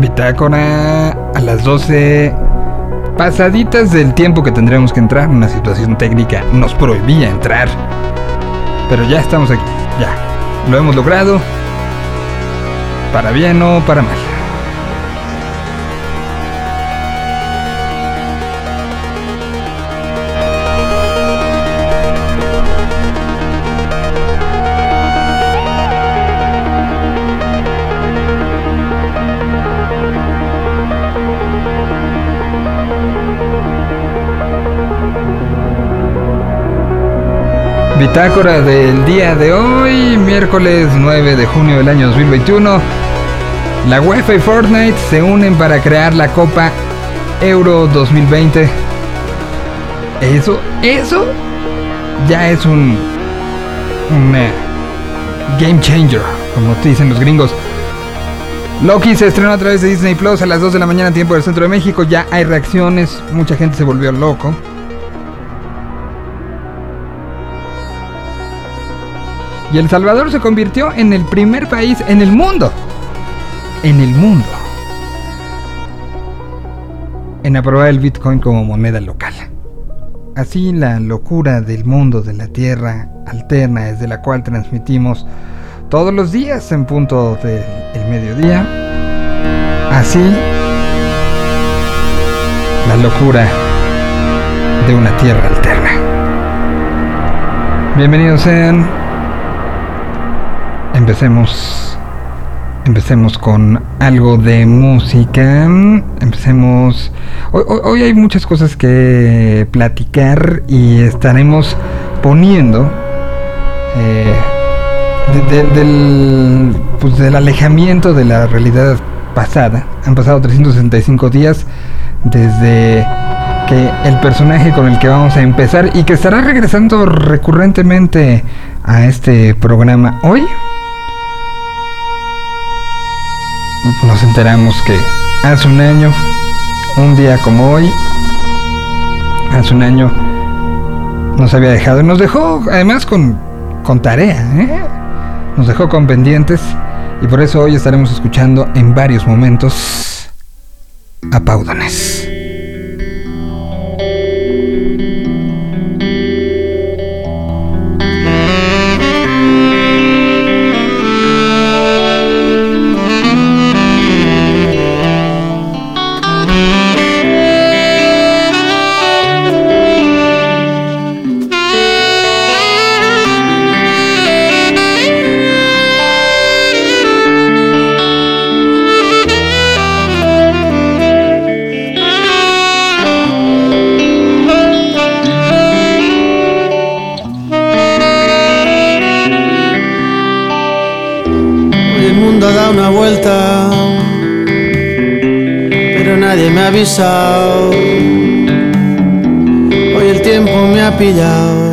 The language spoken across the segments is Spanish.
Bitácora a las 12 pasaditas del tiempo que tendríamos que entrar. Una situación técnica nos prohibía entrar. Pero ya estamos aquí, ya. Lo hemos logrado. Para bien o para mal. Bitácora del día de hoy, miércoles 9 de junio del año 2021. La UEFA y Fortnite se unen para crear la Copa Euro 2020. Eso, eso ya es un, un eh, game changer, como dicen los gringos. Loki se estrenó a través de Disney Plus a las 2 de la mañana, tiempo del centro de México. Ya hay reacciones, mucha gente se volvió loco. Y El Salvador se convirtió en el primer país en el mundo, en el mundo, en aprobar el Bitcoin como moneda local. Así la locura del mundo de la Tierra alterna desde la cual transmitimos todos los días en punto del mediodía. Así la locura de una Tierra alterna. Bienvenidos sean empecemos empecemos con algo de música. Empecemos. Hoy, hay muchas cosas que platicar y estaremos poniendo eh, del, pues, del alejamiento de la realidad pasada. Han pasado 365 días desde que el personaje con el que vamos a empezar y que estará regresando recurrentemente a este programa hoy nos enteramos que hace un año, un día como hoy, hace un año nos había dejado nos dejó además con, con tarea, ¿eh? nos dejó con pendientes y por eso hoy estaremos escuchando en varios momentos a Paudones. Pillado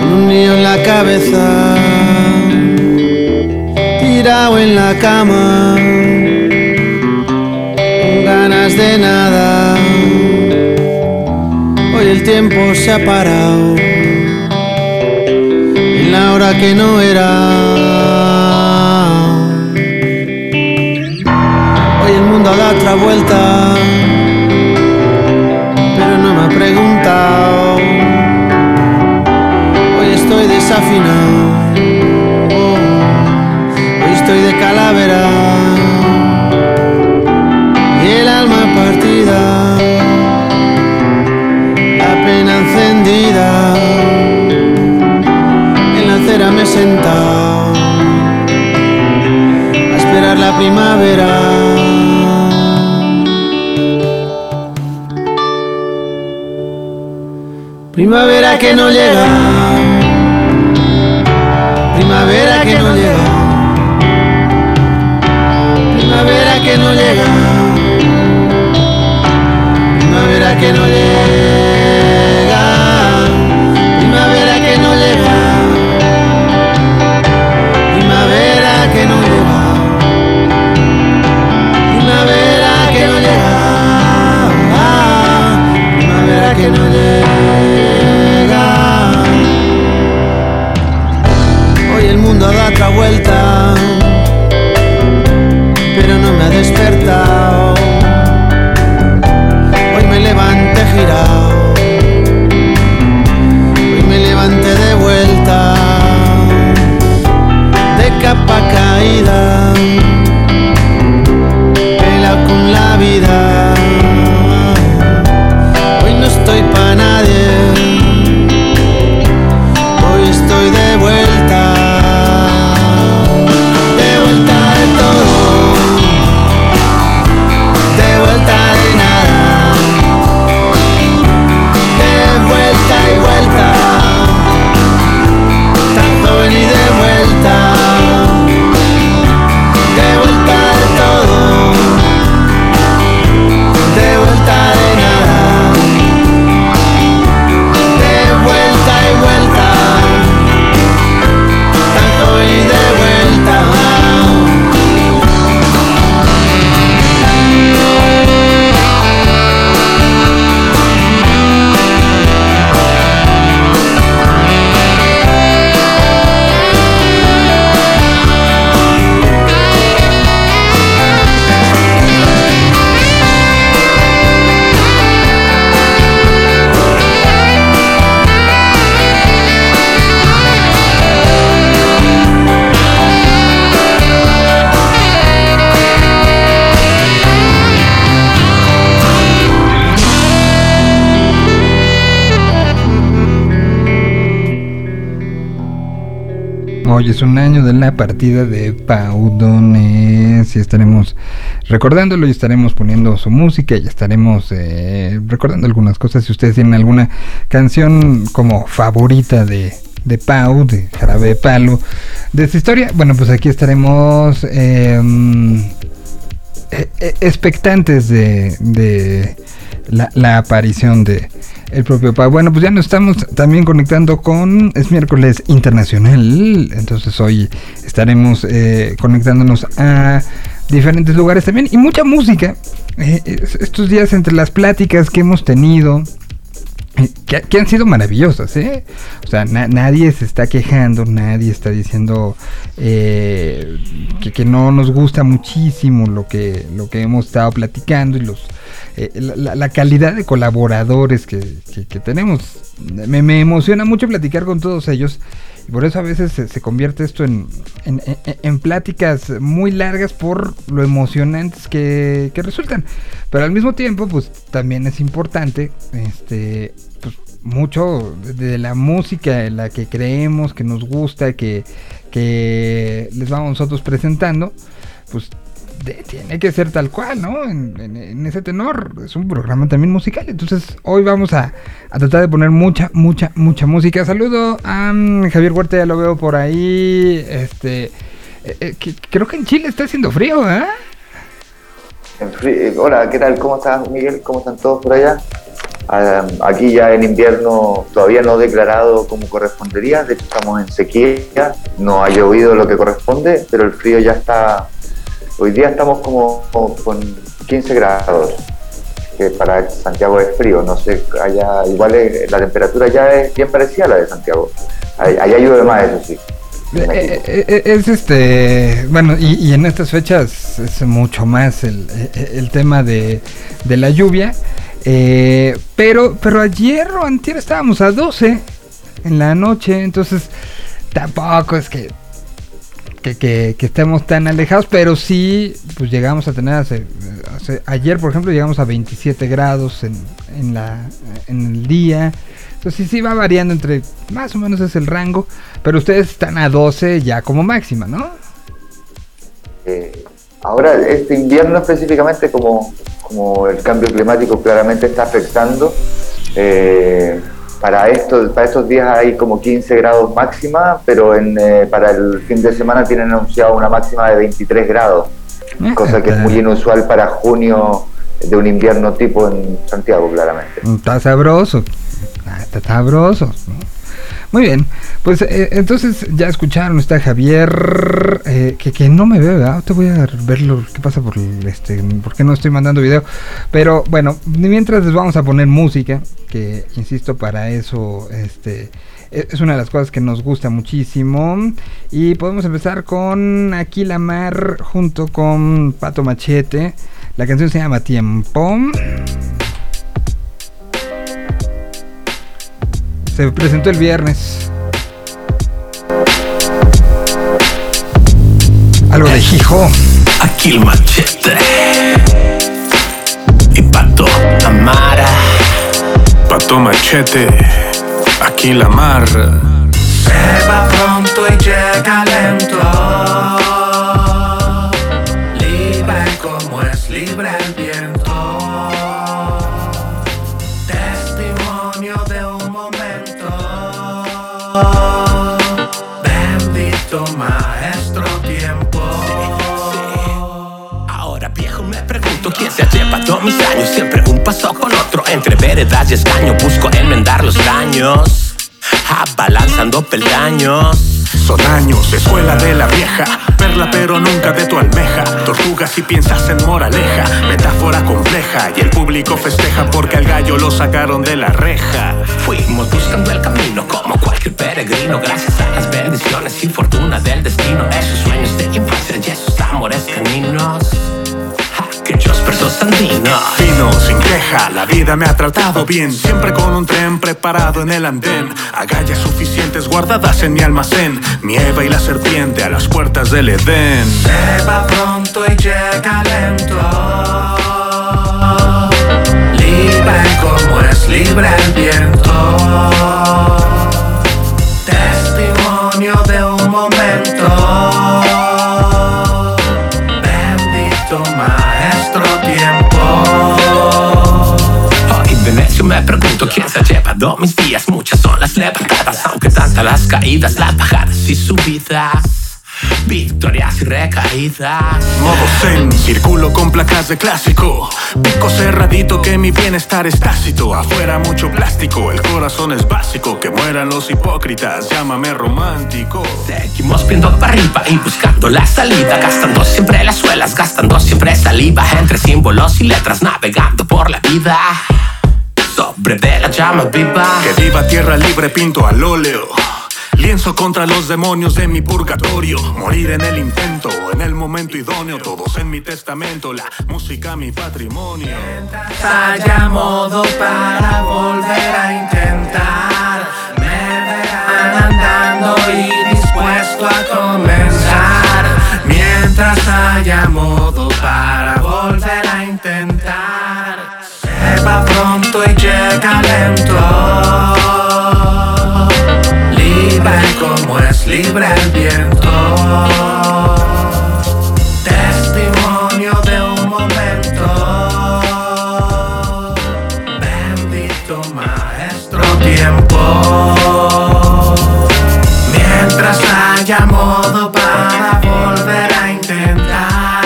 con un niño en la cabeza, tirado en la cama, con ganas de nada. Hoy el tiempo se ha parado en la hora que no era. da otra vuelta, Hoy estoy desafinado, hoy estoy de calavera. Y el alma partida, la pena encendida, en la acera me he sentado. A esperar la primavera. Primavera que no llega. Primavera que no llega. Primavera que no llega. Primavera que no llega. Primavera que no llega. Primavera que no llega. Primavera que no llega. Primavera que no llega. Ah, Hoy es un año de la partida de Paudones y estaremos recordándolo y estaremos poniendo su música y estaremos eh, recordando algunas cosas. Si ustedes tienen alguna canción como favorita de, de Pau, de Jarabe Palo, de esta historia, bueno, pues aquí estaremos em, e, e, expectantes de, la aparición de el propio Pau. Bueno, pues ya nos estamos también conectando con. Es miércoles internacional. Entonces hoy estaremos eh, conectándonos a diferentes lugares también. Y mucha música. Eh, estos días entre las pláticas que hemos tenido. Eh, que, han sido maravillosas, ¿eh? O sea, nadie se está quejando, nadie está diciendo que, que, no nos gusta muchísimo lo que, lo que hemos estado platicando y los eh, la, calidad de colaboradores que, tenemos. Me, emociona mucho platicar con todos ellos y por eso a veces se, convierte esto en, en, pláticas muy largas por lo emocionantes que, resultan. Pero al mismo tiempo, pues también es importante, este, pues, mucho de la música en la que creemos, que nos gusta, que, que les vamos nosotros presentando, pues tiene que ser tal cual, ¿no? En, ese tenor. Es un programa también musical. Entonces, hoy vamos a, tratar de poner mucha, mucha, mucha música. Saludo a mm, Javier Huerta, ya lo veo por ahí. Este. Eh, eh, creo que en Chile está haciendo frío, ¿eh? Hola, ¿qué tal? ¿Cómo estás, Miguel? ¿Cómo están todos por allá? Ah, aquí ya en invierno todavía no declarado como correspondería, de hecho estamos en sequía, no ha llovido lo que corresponde, pero el frío ya está Hoy día estamos como, con 15 grados, que para Santiago es frío, no sé, allá igual la temperatura ya es bien parecida a la de Santiago. Allá llueve más, eso sí. Eh, eh, eh, es este, bueno, y, en estas fechas es mucho más el, tema de, la lluvia. pero, pero ayer o antier estábamos a 12 en la noche, entonces tampoco es que que, estemos tan alejados, pero sí, pues llegamos a tener, ayer por ejemplo llegamos a 27 grados en, en, la, en el día. Entonces sí, sí va variando entre, más o menos es el rango, pero ustedes están a 12 ya como máxima, ¿no? Eh, ahora, este invierno específicamente, como, como el cambio climático claramente está afectando, eh, para estos, para estos días hay como 15 grados máxima, pero en, eh, para el fin de semana tienen anunciado una máxima de 23 grados, ah, cosa que es muy inusual para junio de un invierno tipo en Santiago, claramente. Está sabroso, ah, está sabroso. Muy bien, pues eh, entonces ya escucharon, está Javier, eh, que, que, no me ve, ¿verdad? Te voy a ver lo que pasa por este, por qué no estoy mandando video. Pero bueno, mientras les vamos a poner música, que insisto, para eso este e, es una de las cosas que nos gusta muchísimo. Y podemos empezar con Aquí la Mar junto con Pato Machete. La canción se llama Tiempo. Se presentó el viernes. Algo de Hijo. Aquí el machete. Y Pato Amara. Pato Machete. Aquí la mar. Se va pronto y llega lento. Veredas y escaño. Busco enmendar los daños. Abalanzando peldaños. Son años, escuela de la vieja. Perla pero nunca de tu almeja. Tortuga si piensas en moraleja. Metáfora compleja. Y el público festeja porque al gallo lo sacaron de la reja. Fuimos buscando el camino como cualquier peregrino. Gracias a las bendiciones y fortuna del destino. Esos sueños de infancia y esos amores caninos Fino, sin queja, la vida me ha tratado bien. Siempre con un tren preparado en el andén. Agallas suficientes guardadas en mi almacén. Mi Eva y la serpiente a las puertas del Edén. Se va pronto y llega lento. Libre como es libre el viento. Pregunto quién se ha llevado mis días. Muchas son las levantadas, aunque tantas las caídas, las bajadas y subidas. Victorias y recaídas. Modo zen, circulo con placas de clásico. Pico cerradito que mi bienestar es tácito. Afuera mucho plástico, el corazón es básico. Que mueran los hipócritas, llámame romántico. Seguimos viendo para arriba y buscando la salida. Gastando siempre las suelas, gastando siempre saliva. Entre símbolos y letras, navegando por la vida. Sobre de la llama viva. Que viva tierra libre, pinto al óleo. Lienzo contra los demonios de mi purgatorio. Morir en el intento, en el momento idóneo. Todos en mi testamento, la música mi patrimonio. haya modo para volver a intentar. Me verán andando y dispuesto a comenzar. Mientras haya modo para volver a intentar. Y llega lento. Libre como es libre el viento. Testimonio de un momento. Bendito maestro tiempo. Mientras haya modo para volver a intentar,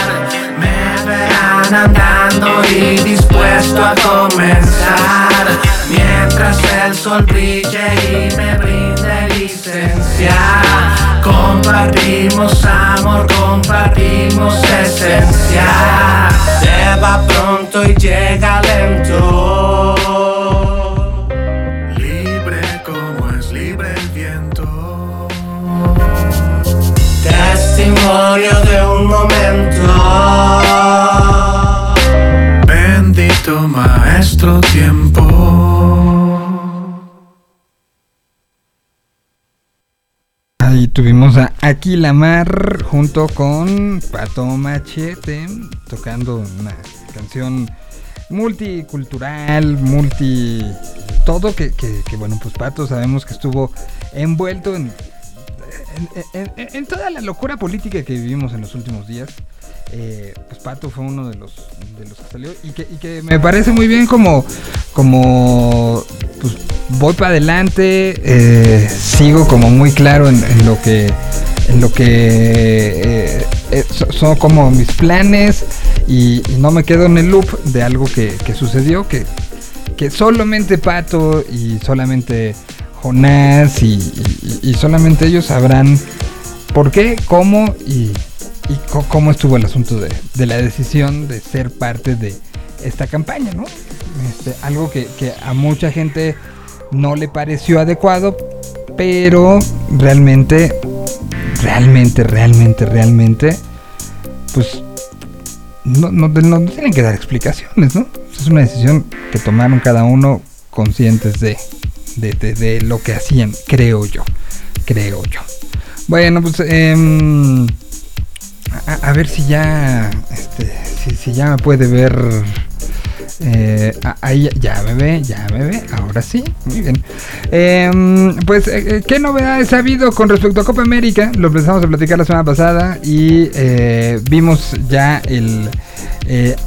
me verán andando y dispuesto a Brille y me brinde licencia. Compartimos amor, compartimos esencia. Se va pronto y llega lento. Libre como es libre el viento. Testimonio de un momento. Tuvimos a Aquí la Mar junto con Pato Machete tocando una canción multicultural, multi... Todo que, que- bueno, pues Pato sabemos que estuvo envuelto en, en, en- en toda la locura política que vivimos en los últimos días. Eh, pues Pato fue uno de los, de los que salió y que, y que me parece muy bien como, como pues, voy para adelante, eh, sigo como muy claro en, lo que en lo que eh, so- son como mis planes y, y no me quedo en el loop de algo que, que sucedió que, que solamente Pato y solamente Jonás y, y- y solamente ellos sabrán por qué, cómo y, y cómo estuvo el asunto de, la decisión de ser parte de esta campaña, ¿no? Este, algo que, a mucha gente no le pareció adecuado, pero realmente, realmente, realmente, realmente, pues no, tienen que dar explicaciones, ¿no? Es una decisión que tomaron cada uno conscientes de lo que hacían, creo yo, creo yo. Bueno, pues em, a, ver si ya, este, si, ya me puede ver. eh, ahí ya- me ve, ya me ve, ahora sí, muy bien. Em, pues, eh, eh, ¿qué novedades ha habido con respecto a Copa América? Lo empezamos a platicar la semana pasada y vimos ya el,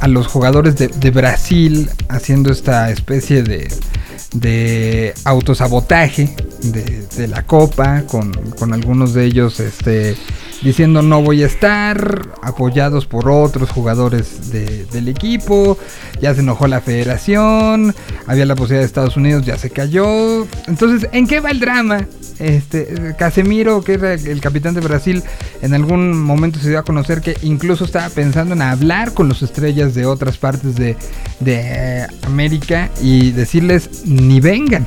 a los jugadores de Brasil haciendo esta especie de, de autosabotaje de, la Copa, con, con algunos de ellos este, diciendo no voy a estar, apoyados por otros jugadores de- del equipo, ya se enojó la federación, había la posibilidad de Estados Unidos, ya se cayó. Entonces, ¿en qué va el drama? Este, Casemiro, que era el capitán de Brasil, en algún momento se dio a conocer que incluso estaba pensando en hablar con los estrellas de otras partes de, de eh, América y decirles ni vengan.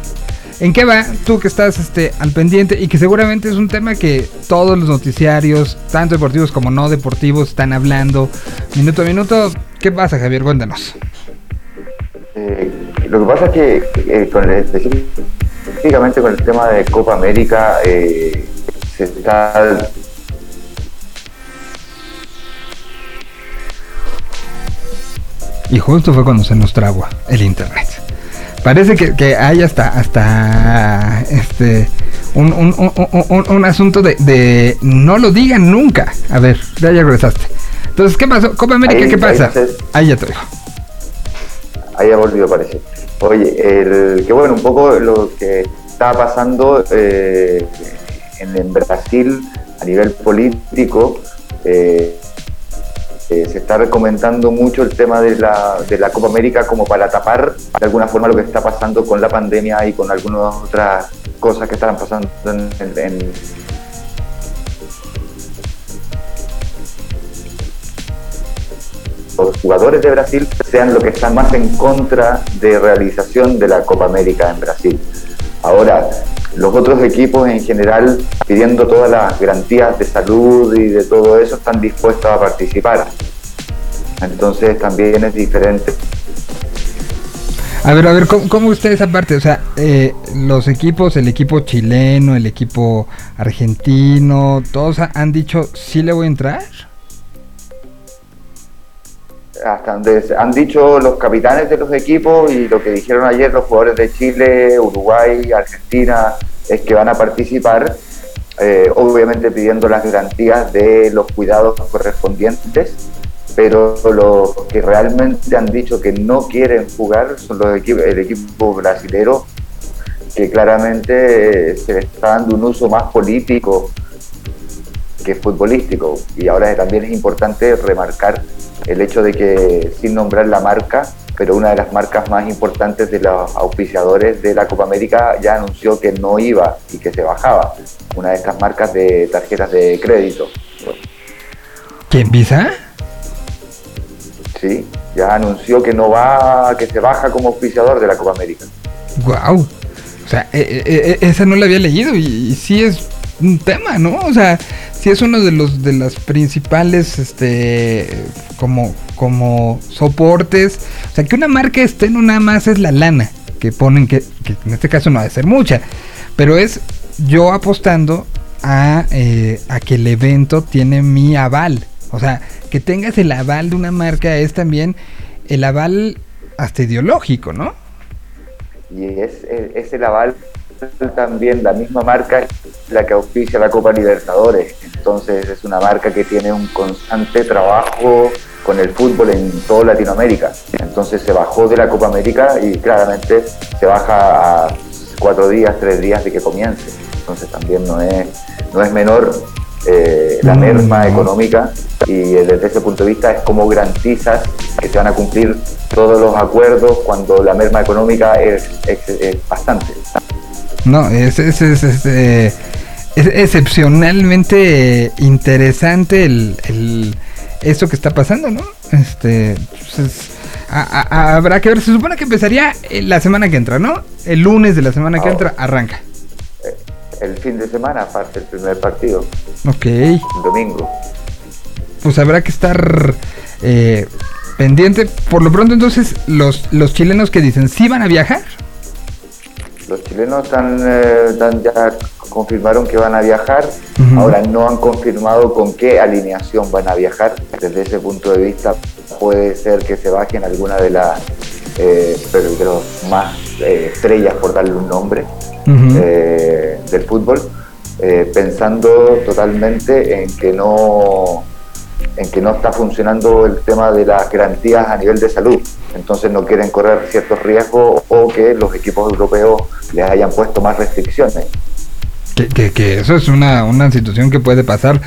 ¿En qué va? Tú que estás este, al pendiente y que seguramente es un tema que todos los noticiarios, tanto deportivos como no deportivos, están hablando minuto a minuto. ¿Qué pasa, Javier? Cuéntanos. Eh, lo que pasa es que eh, con el- específicamente con el tema de Copa América eh, se está Y justo fue cuando se nos trabó el internet. Parece que, que hay hasta hasta este un, un- un- un- un- un asunto de, de no lo digan nunca. A ver, ya ya regresaste. Entonces, ¿qué pasó? Copa América, Ahí- ¿qué pasa? Ahí ya te digo. ahí ha volvido parece. Oye, el, que bueno, un poco lo que está pasando eh, en, Brasil a nivel político, eh, eh, se está recomendando mucho el tema de la, de la Copa América como para tapar de alguna forma lo que está pasando con la pandemia y con algunas otras cosas que están pasando en, los jugadores de Brasil sean los que están más en contra de realización de la Copa América en Brasil. Ahora, los otros equipos en general, pidiendo todas las garantías de salud y de todo eso, están dispuestos a participar. Entonces también es diferente. A ver, a ver, ¿cómo, cómo usted esa parte? O sea, eh, los equipos, el equipo chileno, el equipo argentino, todos han dicho, ¿sí le voy a entrar? Hasta donde han dicho los capitanes de los equipos y lo que dijeron ayer los jugadores de Chile, Uruguay, Argentina, es que van a participar, eh, obviamente pidiendo las garantías de los cuidados correspondientes, pero los que realmente han dicho que no quieren jugar son los equipos, el equipo brasilero, que claramente eh, se le está dando un uso más político que futbolístico. Y ahora también es importante remarcar el hecho de que, sin nombrar la marca, pero una de las marcas más importantes de los auspiciadores de la Copa América ya anunció que no iba y que se bajaba. Una de estas marcas de tarjetas de crédito. ¿Quién Visa? Sí, ya anunció que no va, que se baja como auspiciador de la Copa América. Wow. O sea, eh, eh, eh, esa no la había leído y, y sí es un tema, ¿no? O sea, sí es uno de los de las principales este como como soportes. O sea que una marca esté no nada más es la lana que ponen que, en este caso no ha de ser mucha. Pero es yo apostando a, eh, a que el evento tiene mi aval. O sea que tengas el aval de una marca es también el aval hasta ideológico no y es, es el aval también la misma marca la que auspicia la Copa Libertadores. Entonces es una marca que tiene un constante trabajo con el fútbol en toda Latinoamérica. Entonces se bajó de la Copa América y claramente se baja a cuatro días, tres días de que comience. Entonces también no es, no es menor eh, la merma económica y desde ese punto de vista es como garantizas que se van a cumplir todos los acuerdos cuando la merma económica es, es bastante. No, es, es, es, es, eh, excepcionalmente interesante el, el, eso que está pasando, ¿no? Este, pues habrá que ver, se supone que empezaría la semana que entra, ¿no? El lunes de la semana que entra arranca. Eh, el fin de semana aparte el primer partido. Ok. El domingo. Pues habrá que estar eh, pendiente. Por lo pronto entonces, los, los chilenos que dicen, ¿sí van a viajar? Los chilenos eh, ya confirmaron que van a viajar, ahora no han confirmado con qué alineación van a viajar. Desde ese punto de vista puede ser que se bajen alguna de las eh, más eh, estrellas, por darle un nombre, del fútbol, pensando totalmente en que no en que no está funcionando el tema de las garantías a nivel de salud. Entonces no quieren correr ciertos riesgos o que los equipos europeos les hayan puesto más restricciones. Que, eso es una, una situación que puede pasar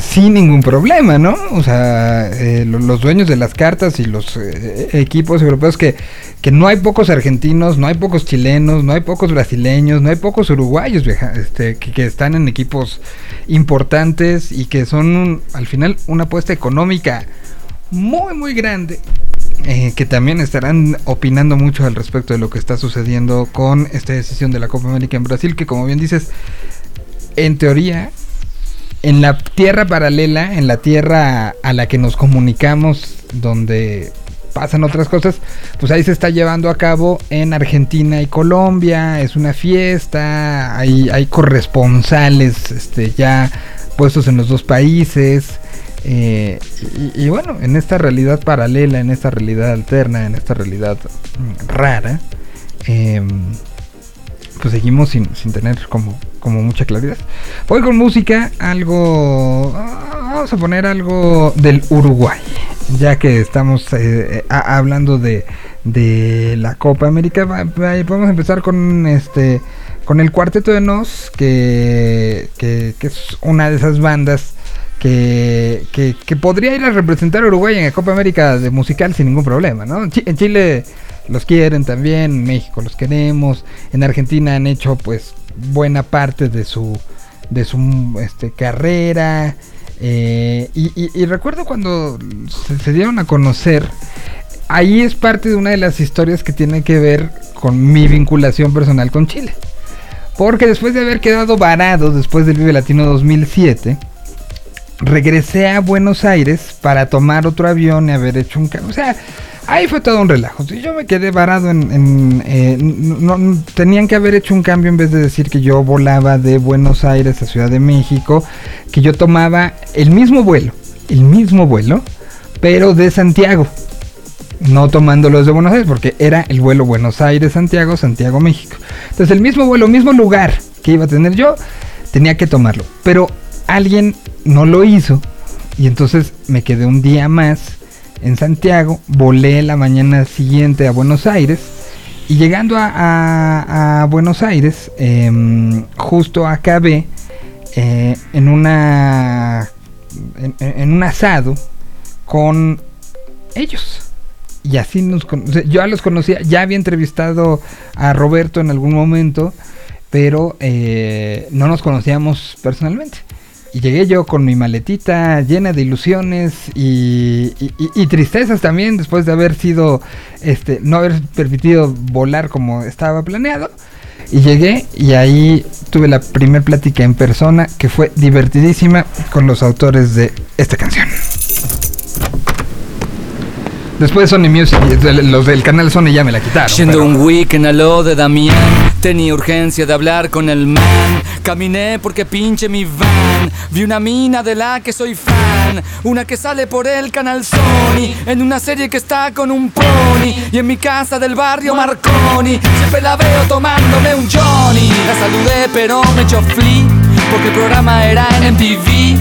sin ningún problema, ¿no? O sea, eh, los dueños de las cartas y los eh, equipos europeos que, que no hay pocos argentinos, no hay pocos chilenos, no hay pocos brasileños, no hay pocos uruguayos este, que, están en equipos importantes y que son al final una apuesta económica muy muy grande eh, que también estarán opinando mucho al respecto de lo que está sucediendo con esta decisión de la Copa América en Brasil, que como bien dices, en teoría, en la tierra paralela, en la tierra a la que nos comunicamos, donde pasan otras cosas, pues ahí se está llevando a cabo en Argentina y Colombia, es una fiesta, hay, corresponsales este, ya puestos en los dos países. Eh, y, bueno, en esta realidad paralela, en esta realidad alterna, en esta realidad mm, rara, em, pues seguimos sin, tener como, como mucha claridad. Voy con música, algo... Ah, vamos a poner algo del Uruguay. ya que estamos eh, hablando de, de, la Copa América, podemos empezar con este con el Cuarteto de Nos, que, que, es una de esas bandas que, que, podría ir a representar a Uruguay en la Copa América de musical sin ningún problema, ¿no? En Chile los quieren también, en México los queremos, en Argentina han hecho pues buena parte de su de su este, carrera. Eh, y, recuerdo cuando se, dieron a conocer, ahí es parte de una de las historias que tiene que ver con mi vinculación personal con Chile. Porque después de haber quedado varado después del Vive Latino 2007, regresé a Buenos Aires para tomar otro avión y haber hecho un... O sea, Ahí fue todo un relajo. Yo me quedé varado en... Eh, no, tenían que haber hecho un cambio en vez de decir que yo volaba de Buenos Aires a Ciudad de México, que yo tomaba el mismo vuelo, el mismo vuelo, pero de Santiago. No tomando los de Buenos Aires, porque era el vuelo Buenos Aires-Santiago, Santiago-México. Entonces el mismo vuelo, mismo lugar que iba a tener yo, tenía que tomarlo. Pero alguien no lo hizo y entonces me quedé un día más en Santiago, volé la mañana siguiente a Buenos Aires y llegando a, Buenos Aires, em, justo acabé eh, en una en, un asado con ellos. Y así nos yo ya los conocía, ya había entrevistado a Roberto en algún momento, pero eh, no nos conocíamos personalmente. Y llegué yo con mi maletita llena de ilusiones y, tristezas también después de haber sido, este, no haber permitido volar como estaba planeado. Y llegué y ahí tuve la primera plática en persona que fue divertidísima con los autores de esta canción. Después Sony Music, los del canal Sony ya me la quitaron. Yendo un weekend a lo de Damián, tenía urgencia de hablar con el man. Caminé porque pinche mi van. Vi una mina de la que soy fan. Una que sale por el canal Sony. En una serie que está con un pony. Y en mi casa del barrio Marconi. Siempre la veo tomándome un Johnny. La saludé pero me echó flea. Porque el programa era en MTV.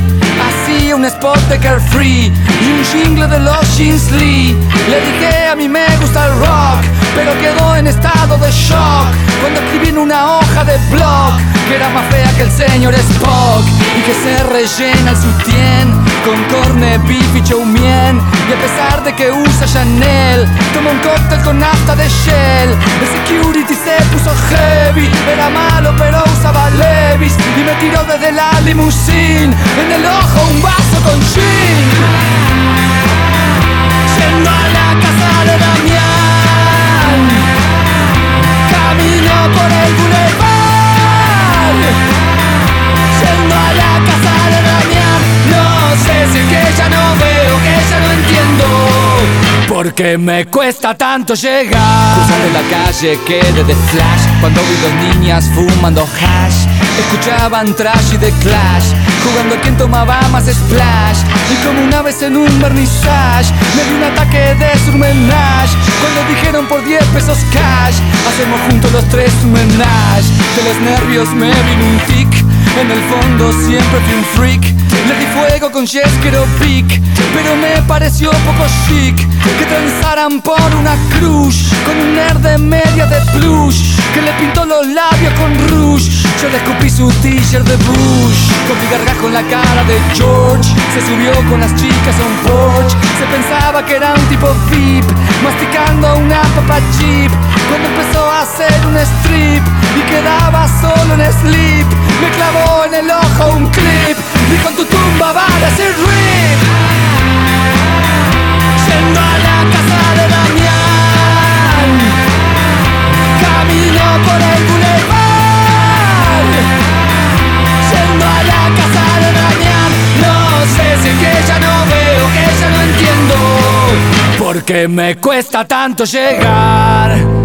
Un spot de Carefree y un jingle de los Jeans Lee. Le dije a mí me gusta el rock, pero quedó en estado de shock cuando escribí en una hoja de blog que era más fea que el señor Spock y que se rellena el sutién con corne, beef y choumien. Y a pesar de que usa Chanel, toma un cóctel con nafta de Shell. El security se puso heavy, era malo pero usaba Levis y me tiró desde la limusine en el ojo un vaso con gin. Yendo a la casa de Damián, camino por el boulevard. Que ya no veo, que ya no entiendo. Porque me cuesta tanto llegar. Cruzando la calle quedé de flash. Cuando vi dos niñas fumando hash Escuchaban trash y de clash. Jugando a quien tomaba más splash. Y como una vez en un vernissage Me di un ataque de surmenage. Cuando dijeron por 10 pesos cash Hacemos juntos los tres un menage De los nervios me vino un tic en el fondo siempre fui un freak. Le di fuego con Jeskero Peak Pero me pareció poco chic Que transaran por una cruz Con un nerd de media de plush Que le pintó los labios con rouge. Yo le escupí su t-shirt de Bush Con mi gargajo en la cara de George. Se subió con las chicas a un porch Se pensaba que era un tipo VIP Masticando una papa chip. Cuando empezó a hacer un strip Y quedaba solo en sleep Me clavó en el ojo un clip y con tu tumba va a decir rip. Yendo a la casa de Damián Camino por el boulevard Yendo a la casa de Damián No sé si es que ya no veo, que ya no entiendo Porque me cuesta tanto llegar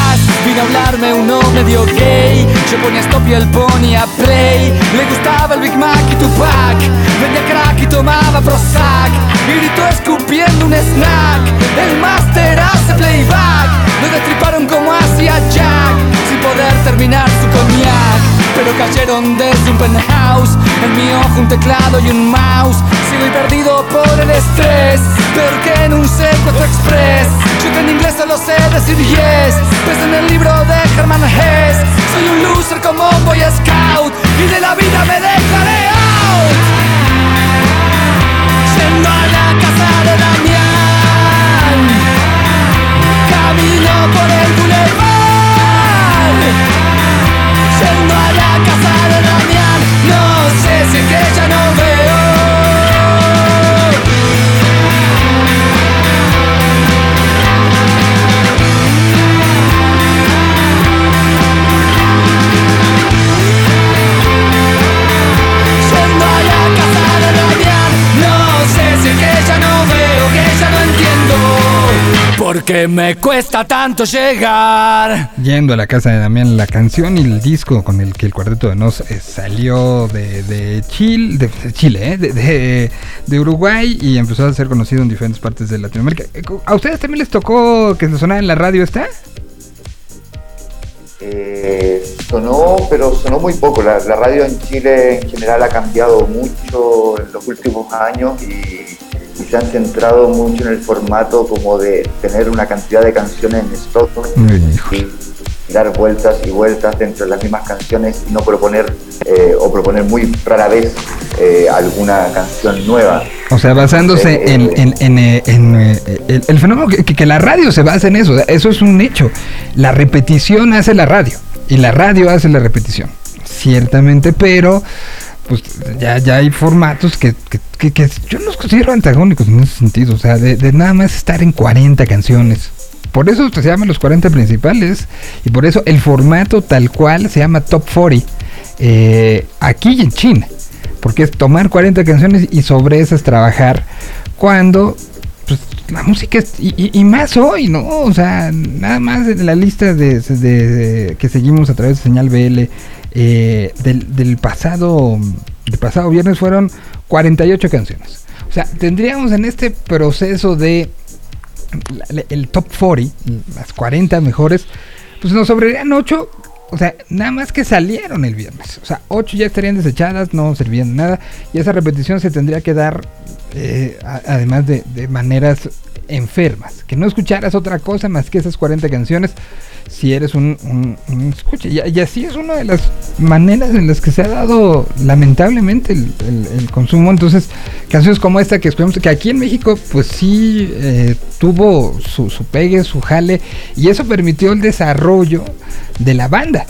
Vino a hablarme uno medio gay, yo ponía stop y él ponía play. Le gustaba el Big Mac y Tupac. Vendía crack y tomaba Prozac. Gritó escupiendo un snack. El máster hace playback. Lo destriparon como hacía Jack. Sin poder terminar su cognac. Pero cayeron desde un penthouse. En mi ojo un teclado y un mouse. Sigo perdido por el estrés. Peor que en un secuestro express. Yo que en inglés solo sé decir yes. Pues en el libro de Herman Hess. Soy un loser como un boy scout. Y de la vida me dejaré out. Yendo a la casa de Damián. Camino por el boulevard. Yendo a la casa de Damián. No sé si es que ya no veo. Porque me cuesta tanto llegar Yendo a la casa de Damián, la canción y el disco con el que el Cuarteto de Nos eh, salió de, de Chile, de, Chile, eh, de, de- de Uruguay y empezó a ser conocido en diferentes partes de Latinoamérica. Eh, ¿A ustedes también les tocó que se sonara en la radio esta? Eh, sonó, pero sonó muy poco. La, la radio en Chile en general ha cambiado mucho en los últimos años y se han centrado mucho en el formato como de tener una cantidad de canciones en stock y dar vueltas y vueltas dentro de las mismas canciones y no proponer eh, o proponer muy rara vez eh, alguna canción nueva. O sea, basándose en, en- en, eh, en, eh, el, el fenómeno que la radio se basa en eso, eso es un hecho. La repetición hace la radio y la radio hace la repetición, ciertamente, pero pues ya, ya hay formatos que, que- que- yo los considero antagónicos en ese sentido, o sea, de, de nada más estar en 40 canciones. Por eso se llaman los 40 principales y por eso el formato tal cual se llama Top 40 eh, aquí en China. Porque es tomar 40 canciones y sobre esas trabajar cuando pues, la música y más hoy, ¿no? O sea, nada más en la lista de, de- de- que seguimos a través de Señal BL eh, del, del pasado del pasado viernes fueron 48 canciones. O sea, tendríamos en este proceso de el top 40, las 40 mejores, pues nos sobrarían 8, o sea, nada más que salieron el viernes. O sea, 8 ya estarían desechadas, no servían de nada. Y esa repetición se tendría que dar, eh, además de, de maneras enfermas. Que no escucharas otra cosa más que esas 40 canciones si eres un, un, escucha. Y, así es una de las maneras en las que se ha dado lamentablemente el, el- el consumo. Entonces, canciones como esta que escuchamos, que aquí en México pues sí eh, tuvo su, su pegue, su jale, y eso permitió el desarrollo de la banda.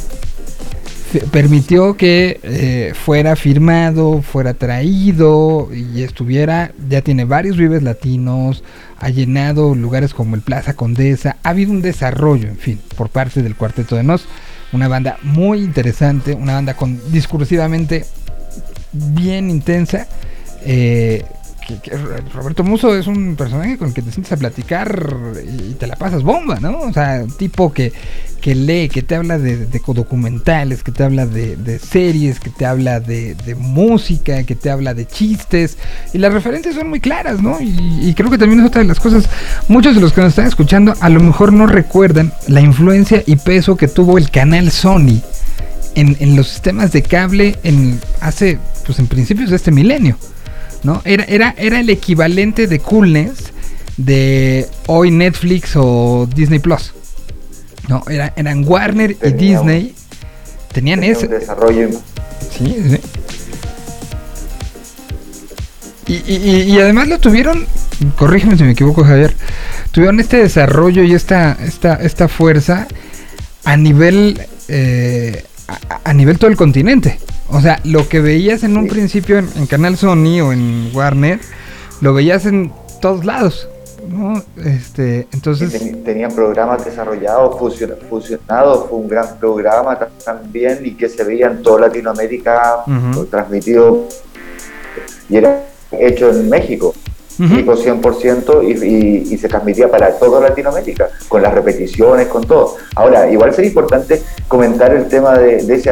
Permitió que eh, fuera firmado, fuera traído y estuviera, ya tiene varios vives latinos, ha llenado lugares como el Plaza Condesa, ha habido un desarrollo, en fin, por parte del Cuarteto de Nos, una banda muy interesante, una banda con discursivamente bien intensa. eh, que, Roberto Muso es un personaje con el que te sientes a platicar y te la pasas bomba, ¿no? O sea, tipo que, que lee, que te habla de, documentales, que te habla de, series, que te habla de, música, que te habla de chistes. Y las referencias son muy claras, ¿no? Y, creo que también es otra de las cosas. Muchos de los que nos están escuchando a lo mejor no recuerdan la influencia y peso que tuvo el canal Sony en, en los sistemas de cable en hace pues en principios de este milenio no era era era el equivalente de coolness de hoy Netflix o Disney Plus no era eran Warner y un- Disney tenían Tenía ese desarrollo Sí, sí. Y, y- y- y además lo tuvieron, corrígeme si me equivoco Javier, tuvieron este desarrollo y esta, esta, esta fuerza a nivel, eh, a, a nivel todo el continente. O sea, lo que veías en un Sí. principio en, en Canal Sony o en Warner, lo veías en todos lados. ¿No? Este, entonces... programas desarrollados, fusiona- fusionados, fue un gran programa ta- también y que se veía en toda Latinoamérica Ujú. transmitido y era hecho en México. México 100% y, y, y, se transmitía para toda Latinoamérica, con las repeticiones, con todo. Ahora, igual sería importante comentar el tema de, ese,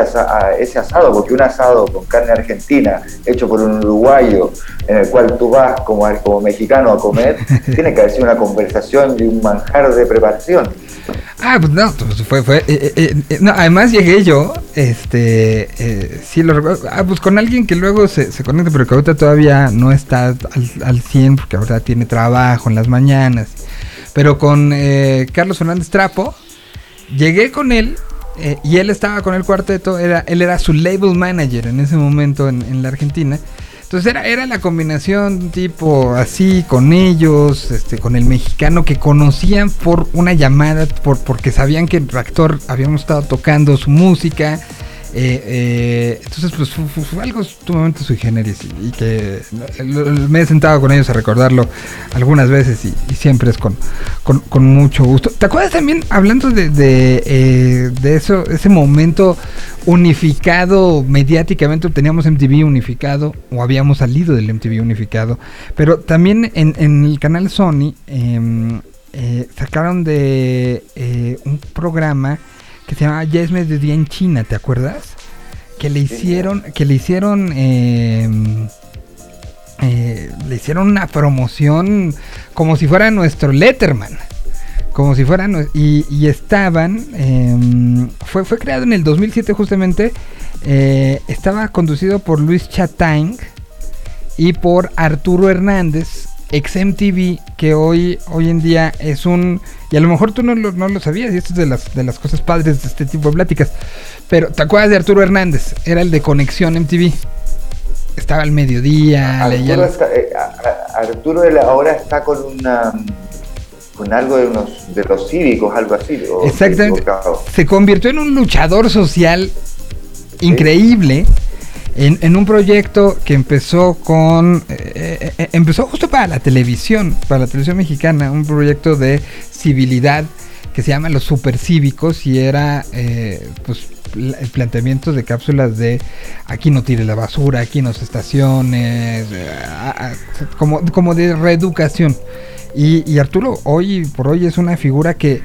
ese asado, porque un asado con carne argentina, hecho por un uruguayo, en el cual tú vas como, como mexicano a comer, tiene que haber sido una conversación y un manjar de preparación. Ah, pues no, pues fue, fue, eh, eh, eh, no, además llegué yo, este, sí lo recuerdo, ah, pues con alguien que luego se, se conecta, pero que ahorita todavía no está al, al 100, porque ahorita tiene trabajo en las mañanas, pero con Carlos Fernández Trapo, llegué con él, y él estaba con el cuarteto, era, él era su label manager en ese momento en, en la Argentina, entonces era, era la combinación tipo así con ellos, este, con el mexicano que conocían por una llamada, por, porque sabían que el actor habíamos estado tocando su música. Eh, eh, entonces, pues fue, algo sumamente sui generis y, que me he sentado con ellos a recordarlo algunas veces y, siempre es con, con, mucho gusto. ¿Te acuerdas también, hablando de, de, eh, eso, ese momento unificado mediáticamente, teníamos MTV unificado o habíamos salido del MTV unificado, pero también en, en el canal Sony em, sacaron de un programa que se llama Ya es mediodía en China, ¿te acuerdas? Que le hicieron, que le hicieron, em, eh, le hicieron una promoción como si fuera nuestro Letterman. Como si fueran, y, y estaban, em, fue, fue creado en el 2007 justamente, eh, estaba conducido por Luis Chatang y por Arturo Hernández, ex MTV, que hoy, hoy en día es un... Y a lo mejor tú no lo, no lo sabías, y esto es de las, de las cosas padres de este tipo de pláticas. Pero, ¿te acuerdas de Arturo Hernández? Era el de Conexión MTV. Estaba al mediodía. Arturo, eh, Arturo ahora está con una con algo de unos de los cívicos, algo así. Exactamente. Se convirtió en un luchador social increíble en, un proyecto que empezó con eh, eh, empezó justo para la televisión para la televisión mexicana un proyecto de civilidad que se llama los supercívicos y era eh, pues el planteamiento de cápsulas de aquí no tire la basura aquí no se estaciones como, como de reeducación. Y, y Arturo hoy por hoy es una figura que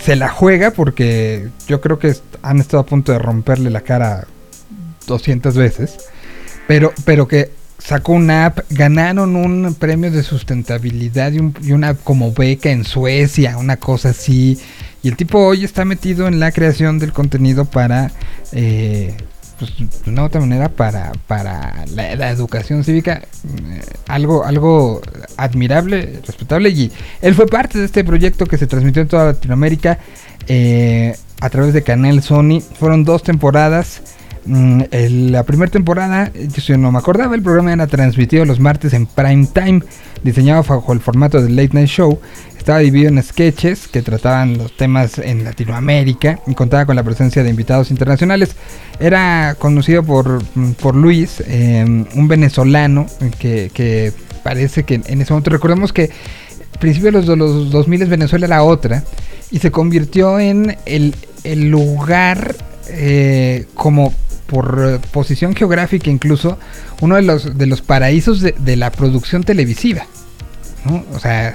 se la juega porque yo creo que han estado a punto de romperle la cara 200 veces, pero, pero que sacó una app, ganaron un premio de sustentabilidad y, una como beca en Suecia, una cosa así. Y el tipo hoy está metido en la creación del contenido para, eh, pues, de una otra manera, para, para la, educación cívica. Eh, algo, algo admirable, respetable. Y él fue parte de este proyecto que se transmitió en toda Latinoamérica eh, a través de Canal Sony. Fueron dos temporadas. Mm, la primera temporada, yo no me acordaba, el programa era transmitido los martes en prime time, diseñado bajo el formato del late night show. Estaba dividido en sketches que trataban los temas en Latinoamérica y contaba con la presencia de invitados internacionales. Era conducido por, mm, por Luis, em, un venezolano que, parece que en ese momento recordemos que al principio de los, los 2000 Venezuela era otra y se convirtió en el, el lugar eh, como por eh, posición geográfica incluso, uno de los, de los paraísos de, la producción televisiva. O sea,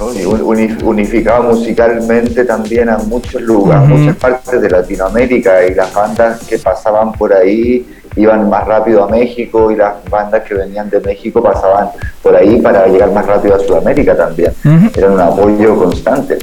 unificaba musicalmente también a muchos lugares, muchas partes de Latinoamérica y las bandas que pasaban por ahí iban más rápido a México y las bandas que venían de México pasaban por ahí para llegar más rápido a Sudamérica también. Era un apoyo constante.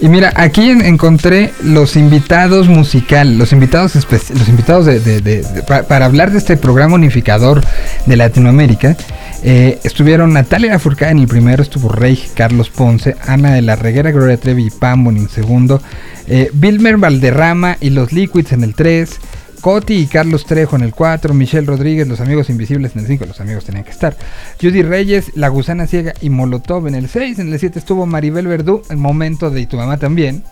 Y mira, aquí encontré los invitados musical, los invitados los invitados de, para, hablar de este programa unificador de Latinoamérica. Eh, estuvieron Natalia Furcada en el primero, estuvo Rey Carlos Ponce, Ana de la Reguera, Gloria Trevi y Pambo en el segundo, eh, Vilmer Valderrama y los Liquids en el 3, Coti y Carlos Trejo en el 4, Michelle Rodríguez, Los Amigos Invisibles en el 5, los amigos tenían que estar. Judy Reyes, La Gusana Ciega y Molotov en el 6, en el 7 estuvo Maribel Verdú, el momento de Y tu mamá también.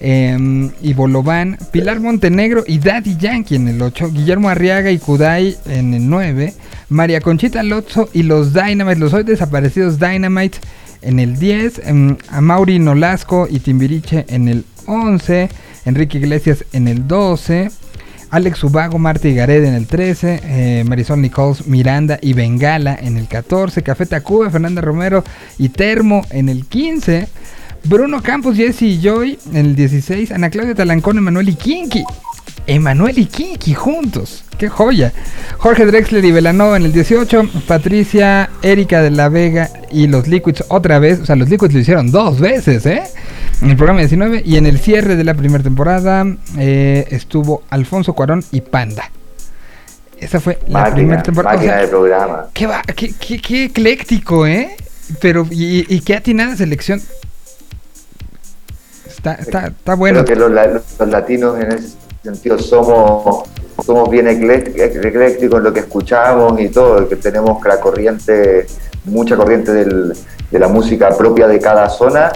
Eh, y Bolobán, Pilar Montenegro y Daddy Yankee en el 8, Guillermo Arriaga y Kudai en el 9, María Conchita Lotso y los Dynamite, los hoy desaparecidos Dynamite en el 10, eh, em, Mauri Nolasco y Timbiriche en el 11, Enrique Iglesias en el 12, Alex Ubago, Marta Gareda en el 13, eh, Marisol Nichols, Miranda y Bengala en el 14, Café Tacuba, Fernanda Romero y Termo en el 15, Bruno Campos, Jesse y Joy en el 16, Ana Claudia Talancón, Emanuel y Kinky. Emanuel y Kinky juntos, qué joya. Jorge Drexler y Velanova en el 18, Patricia, Erika de la Vega y los Liquids otra vez, o sea, los Liquids lo hicieron dos veces, ¿eh? En el programa 19 y en el cierre de la primera temporada eh, estuvo Alfonso Cuarón y Panda. Esa fue la Máquina, primera temporada. O máquina sea, de programa. qué, va- qué- qué- qué ecléctico, ¿eh? Pero, y, y qué atinada selección. Está, está, está bueno. Creo que los, la- los latinos en ese sentido somos, somos bien eclécticos en lo que escuchamos y todo, que tenemos la corriente, mucha corriente del- de la música propia de cada zona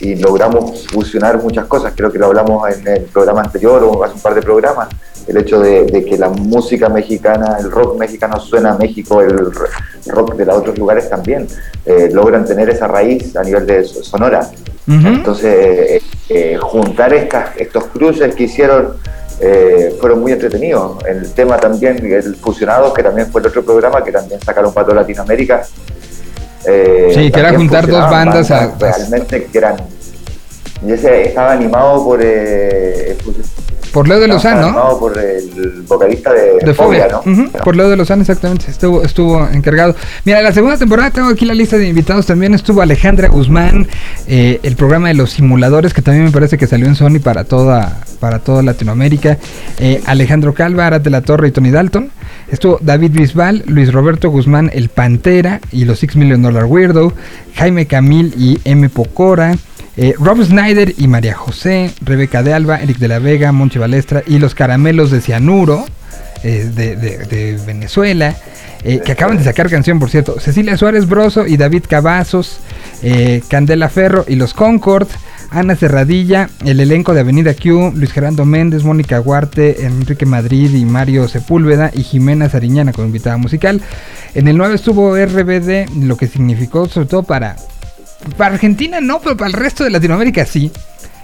y logramos fusionar muchas cosas. Creo que lo hablamos en el programa anterior o hace un par de programas. El hecho de, de que la música mexicana, el rock mexicano suena a México, el rock de los otros lugares también, eh, logran tener esa raíz a nivel de so- sonora. Entonces, eh, eh, juntar estas, estos cruces que hicieron eh, fueron muy entretenidos. El tema también, el Fusionados, que también fue el otro programa, que también sacaron para toda Latinoamérica. Eh, Sí, que era juntar dos fusionaban bandas a- realmente que eran. Y ese estaba animado por. Eh, Por Leo de Lozano, ¿no? animado por el vocalista de, De Fobia, ¿no? Por Leo de Lozano, exactamente. Estuvo, estuvo encargado. Mira, la segunda temporada tengo aquí la lista de invitados. También estuvo Alejandra Guzmán, eh, el programa de los simuladores, que también me parece que salió en Sony para toda, para toda Latinoamérica. Eh, Alejandro Calva, Arat de la Torre y Tony Dalton. Estuvo David Bisbal, Luis Roberto Guzmán, el Pantera y los Six Million Dollar Weirdo. Jaime Camil y M. Pocora. Eh, Rob Snyder y María José, Rebeca de Alba, Eric de la Vega, Monchi Balestra y los caramelos de cianuro eh, de, Venezuela, eh, que acaban de sacar canción, por cierto. Cecilia Suárez Broso y David Cavazos, Candela Ferro y los Concord, Ana Cerradilla, el elenco de Avenida Q, Luis Gerardo Méndez, Mónica Huarte, Enrique Madrid y Mario Sepúlveda y Jimena Sariñana como invitada musical. En el 9 estuvo RBD, lo que significó sobre todo para para Argentina no, pero para el resto de Latinoamérica sí.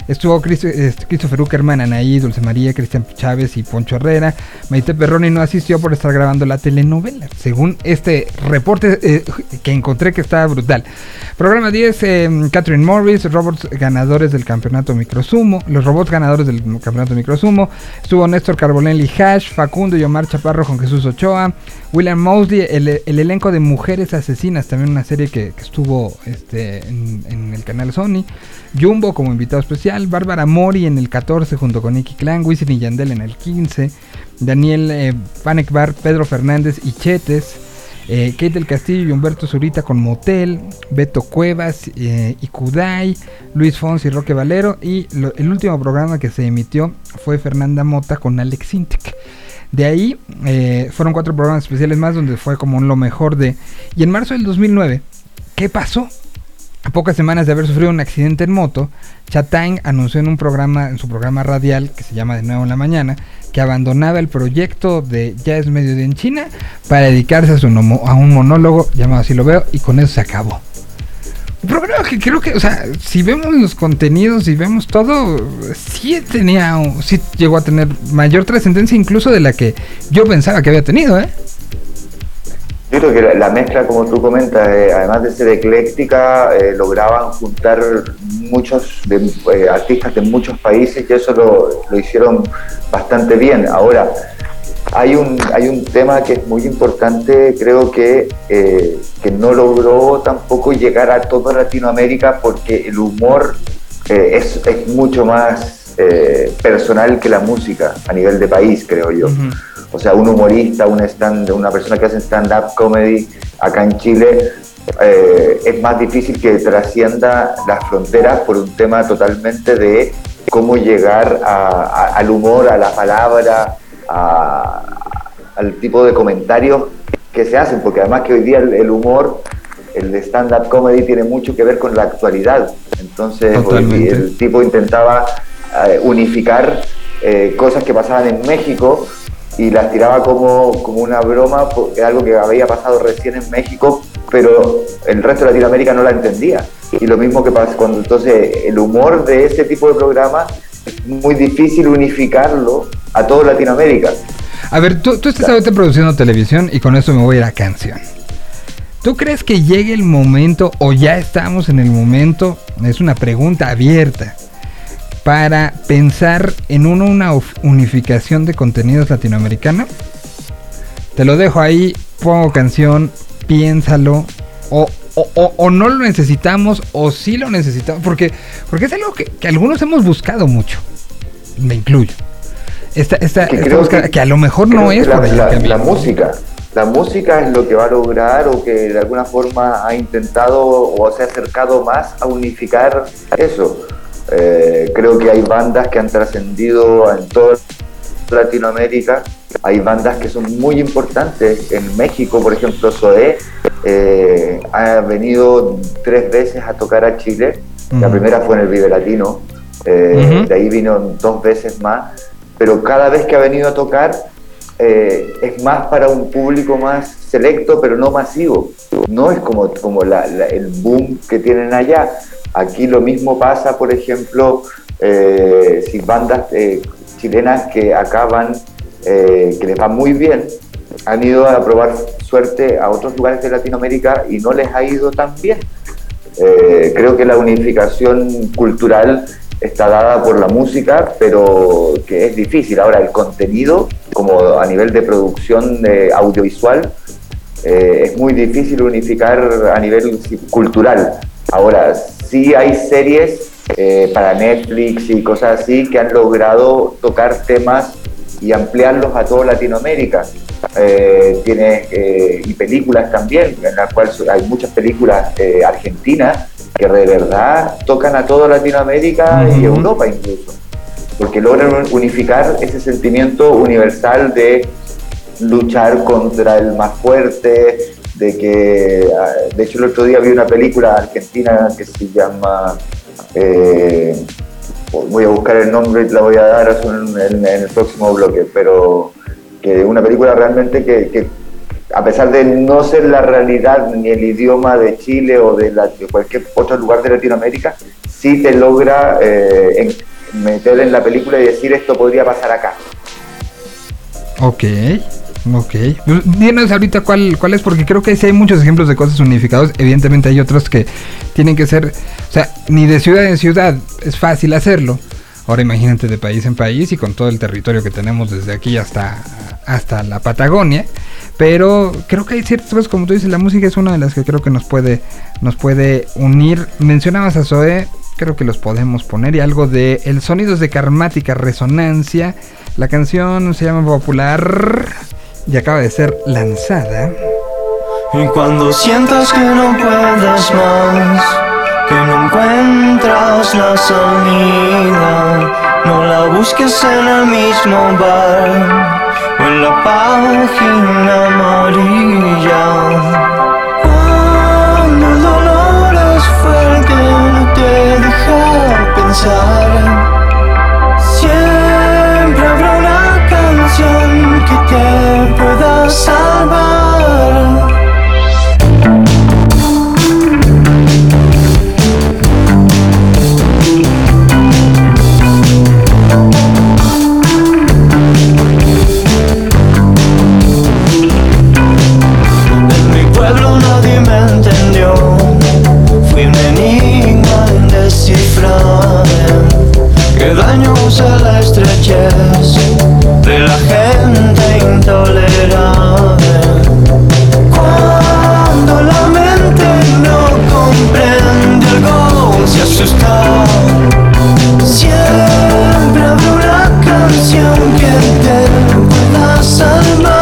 Estuvo este, Christopher Uckerman, Anaí, Dulce María, Cristian Chávez y Poncho Herrera. Maite Perroni no asistió por estar grabando la telenovela, según este reporte eh, que encontré que estaba brutal. Programa 10, eh, Catherine Morris, robots ganadores del campeonato Microsumo, los robots ganadores del campeonato Microsumo. Estuvo Néstor Carbonelli Hash, Facundo y Omar Chaparro con Jesús Ochoa, William Mosley, el, el elenco de Mujeres Asesinas, también una serie que, estuvo este, en el canal Sony. Jumbo como invitado especial, Bárbara Mori en el 14 junto con Nicky Clan, Wisin y Yandel en el 15, Daniel eh, Pedro Fernández y Chetes, eh, Kate del Castillo y Humberto Zurita con Motel, Beto Cuevas eh, y Kudai, Luis Fons y Roque Valero y el último programa que se emitió fue Fernanda Mota con Alex Sintek. De ahí eh, fueron cuatro programas especiales más donde fue como lo mejor de... Y en marzo del 2009, ¿qué pasó? A pocas semanas de haber sufrido un accidente en moto, Chatang anunció en un programa, en su programa radial que se llama De nuevo en la mañana, que abandonaba el proyecto de Ya es mediodía en China para dedicarse a, su un monólogo llamado Así lo veo y con eso se acabó. Un programa que creo que, o sea, si vemos los contenidos y vemos todo, sí tenía, sí llegó a tener mayor trascendencia incluso de la que yo pensaba que había tenido, ¿eh? Yo creo que la, la mezcla, como tú comentas, eh, además de ser ecléctica, eh, lograban juntar muchos eh, artistas de muchos países y eso lo, lo hicieron bastante bien. Ahora, hay un, hay un tema que es muy importante, creo que, que no logró tampoco llegar a toda Latinoamérica porque el humor es, es mucho más eh, personal que la música a nivel de país, creo yo. O sea, un humorista, un stand, una persona que hace stand-up comedy acá en Chile, eh, es más difícil que trascienda las fronteras por un tema totalmente de cómo llegar a- a- al humor, a la palabra, a- al tipo de comentarios que se hacen, porque además que hoy día el, el humor, el stand-up comedy tiene mucho que ver con la actualidad. Entonces, hoy el tipo intentaba unificar eh, cosas que pasaban en México y las tiraba como, como una broma, porque algo que había pasado recién en México, pero el resto de Latinoamérica no la entendía. Y lo mismo que pasa cuando entonces el humor de ese tipo de programa es muy difícil unificarlo a toda Latinoamérica. A ver, tú, tú estás ahorita produciendo televisión y con eso me voy a ir a canción. ¿Tú crees que llegue el momento o ya estamos en el momento? Es una pregunta abierta. Para pensar en una, una unificación de contenidos latinoamericanos. Te lo dejo ahí, pongo canción, piénsalo. O, o, o, o no lo necesitamos o sí lo necesitamos. Porque, porque es algo que, que algunos hemos buscado mucho. Me incluyo. Esta, esta, Que esta que- que a lo mejor no es la, por la- camino. la música. La música es lo que va a lograr o que de alguna forma ha intentado o se ha acercado más a unificar eso. Eh, creo que hay bandas que han trascendido en toda Latinoamérica. Hay bandas que son muy importantes. En México, por ejemplo, Zoé eh, ha venido tres veces a tocar a Chile. La Ujú. primera fue en el Vive Latino. eh. De ahí vino dos veces más. Pero cada vez que ha venido a tocar eh, es más para un público más selecto, pero no masivo. No es como, como la- la- el boom que tienen allá. Aquí lo mismo pasa, por ejemplo, eh, si bandas eh, chilenas que acaban, eh, que les va muy bien, han ido a probar suerte a otros lugares de Latinoamérica y no les ha ido tan bien. Eh, creo que la unificación cultural está dada por la música, pero que es difícil. Ahora, el contenido, como a nivel de producción audiovisual, eh, es muy difícil unificar a nivel cultural. Ahora, sí hay series eh, para Netflix y cosas así que han logrado tocar temas y ampliarlos a toda Latinoamérica. Eh, tiene, eh, y películas también, en las cuales hay muchas películas eh, argentinas que de verdad tocan a toda Latinoamérica y. Europa incluso, porque logran un- unificar ese sentimiento universal de luchar contra el más fuerte, de que, ah, de hecho el otro día vi una película argentina que se llama, eh, voy a buscar el nombre y la voy a dar en, en- el próximo bloque, pero que una película realmente que, a pesar de no ser la realidad ni el idioma de Chile o de, cualquier otro lugar de Latinoamérica, sí te logra eh, meter en la película y decir esto podría pasar acá. Ok, ok. Pues, Dinos ahorita cuál, cuál es, porque creo que sí hay muchos ejemplos de cosas unificados. Evidentemente hay otros que tienen que ser, o sea, ni de ciudad en ciudad es fácil hacerlo. Ahora imagínate de país en país y con todo el territorio que tenemos desde aquí hasta, hasta la Patagonia. Pero creo que hay ciertas cosas, como tú dices, la música es una de las que creo que nos puede, nos puede unir. Mencionabas a Zoe, creo que los podemos poner y algo de el sonidos de karmática resonancia. La canción se llama Popular y acaba de ser lanzada. Y cuando sientas que no puedas más, que no encuentras la salida, no la busques en el mismo bar o en la página amarilla. Cuando el dolor es fuerte, no te deja pensar. Salvar mi pueblo, nadie me entendió. Fui un enigma descifrado. Que daño usa la estrechez de la gente intolerable. Cuando la mente no comprende algo, se asusta. Siempre habrá una canción que te pueda salvar.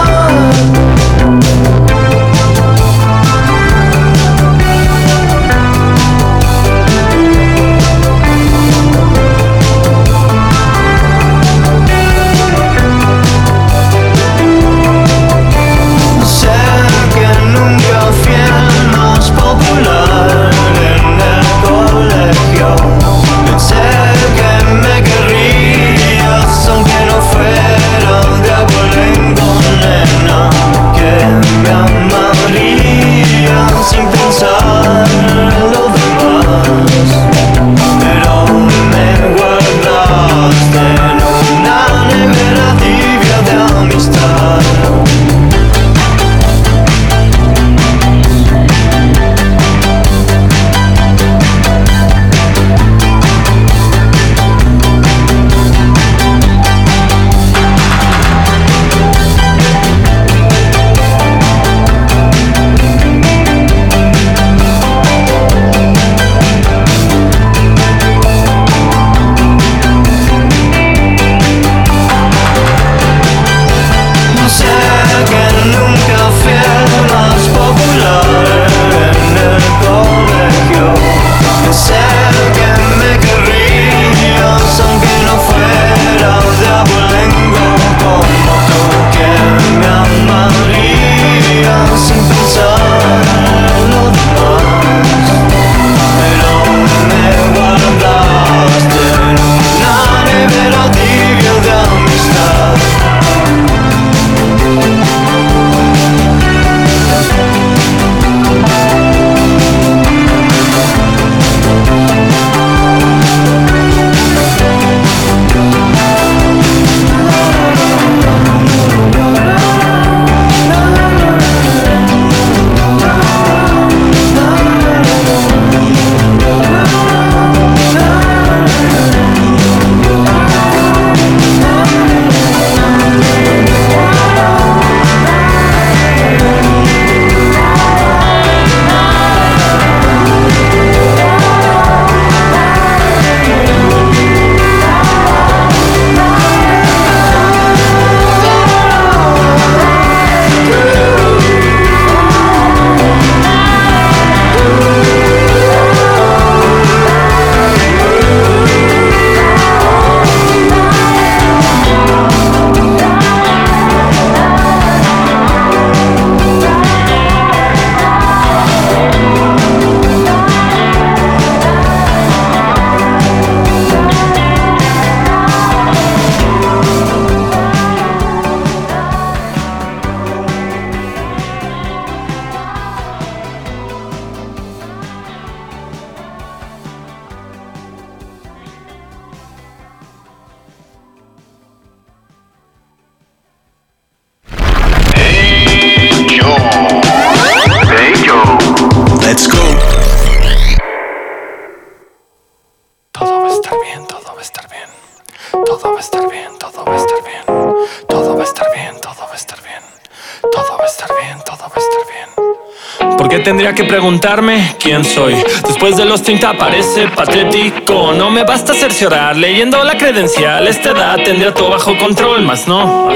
Tendría que preguntarme quién soy. Después de los 30 parece patético. No me basta cerciorar leyendo la credencial. Esta edad tendría todo bajo control, más no.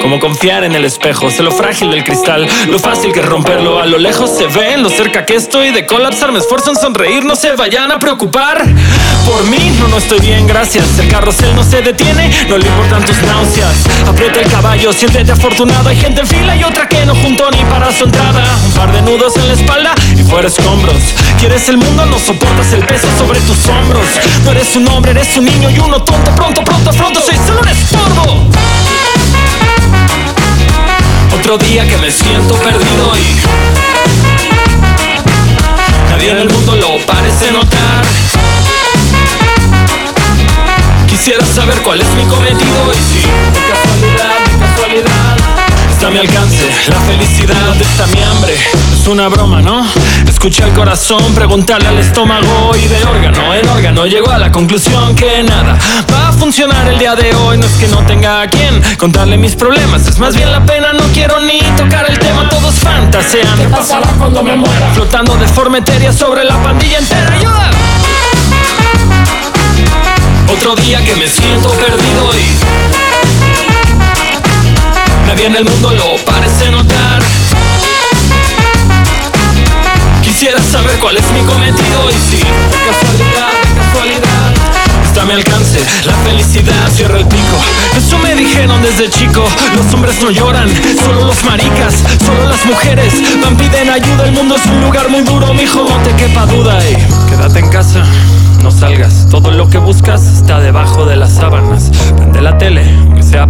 Como confiar en el espejo, sé lo frágil del cristal, lo fácil que romperlo. A lo lejos se ve, lo cerca que estoy de colapsar. Me esfuerzo en sonreír, no se vayan a preocupar. Por mí, no, no estoy bien, gracias. El carrusel no se detiene, no le importan tus náuseas. Aprieta el caballo, siéntete afortunado. Hay gente en fila y otra que no juntó ni para su entrada. Un par de nudos en la espalda y fuera escombros. Quieres el mundo, no soportas el peso sobre tus hombros. No eres un hombre, eres un niño y uno tonto. Pronto, pronto, pronto, soy solo un estorbo. Otro día que me siento perdido y nadie en el mundo lo parece notar. Quisiera saber cuál es mi cometido y si de casualidad, de casualidad está a mi alcance la felicidad está mi hambre. Es una broma, ¿no? Escuché al corazón preguntarle al estómago y de órgano en órgano llegó a la conclusión que nada va a funcionar el día de hoy. No es que no tenga a quien contarle mis problemas, es más bien la pena. No quiero ni tocar el tema, todos fantasean. ¿Qué pasará cuando me muera? Flotando de forma etérea sobre la pandilla entera. ¡Ayuda! Otro día que me siento perdido y nadie en el mundo lo parece notar. Quisiera saber cuál es mi cometido y si de casualidad, de casualidad está a mi alcance la felicidad cierra el pico. Eso me dijeron desde chico. Los hombres no lloran, solo los maricas, solo las mujeres van piden ayuda. El mundo es un lugar muy duro, mijo, no te quepa duda y quédate en casa no salgas. Todo lo que buscas está debajo de las sábanas. Prende la tele,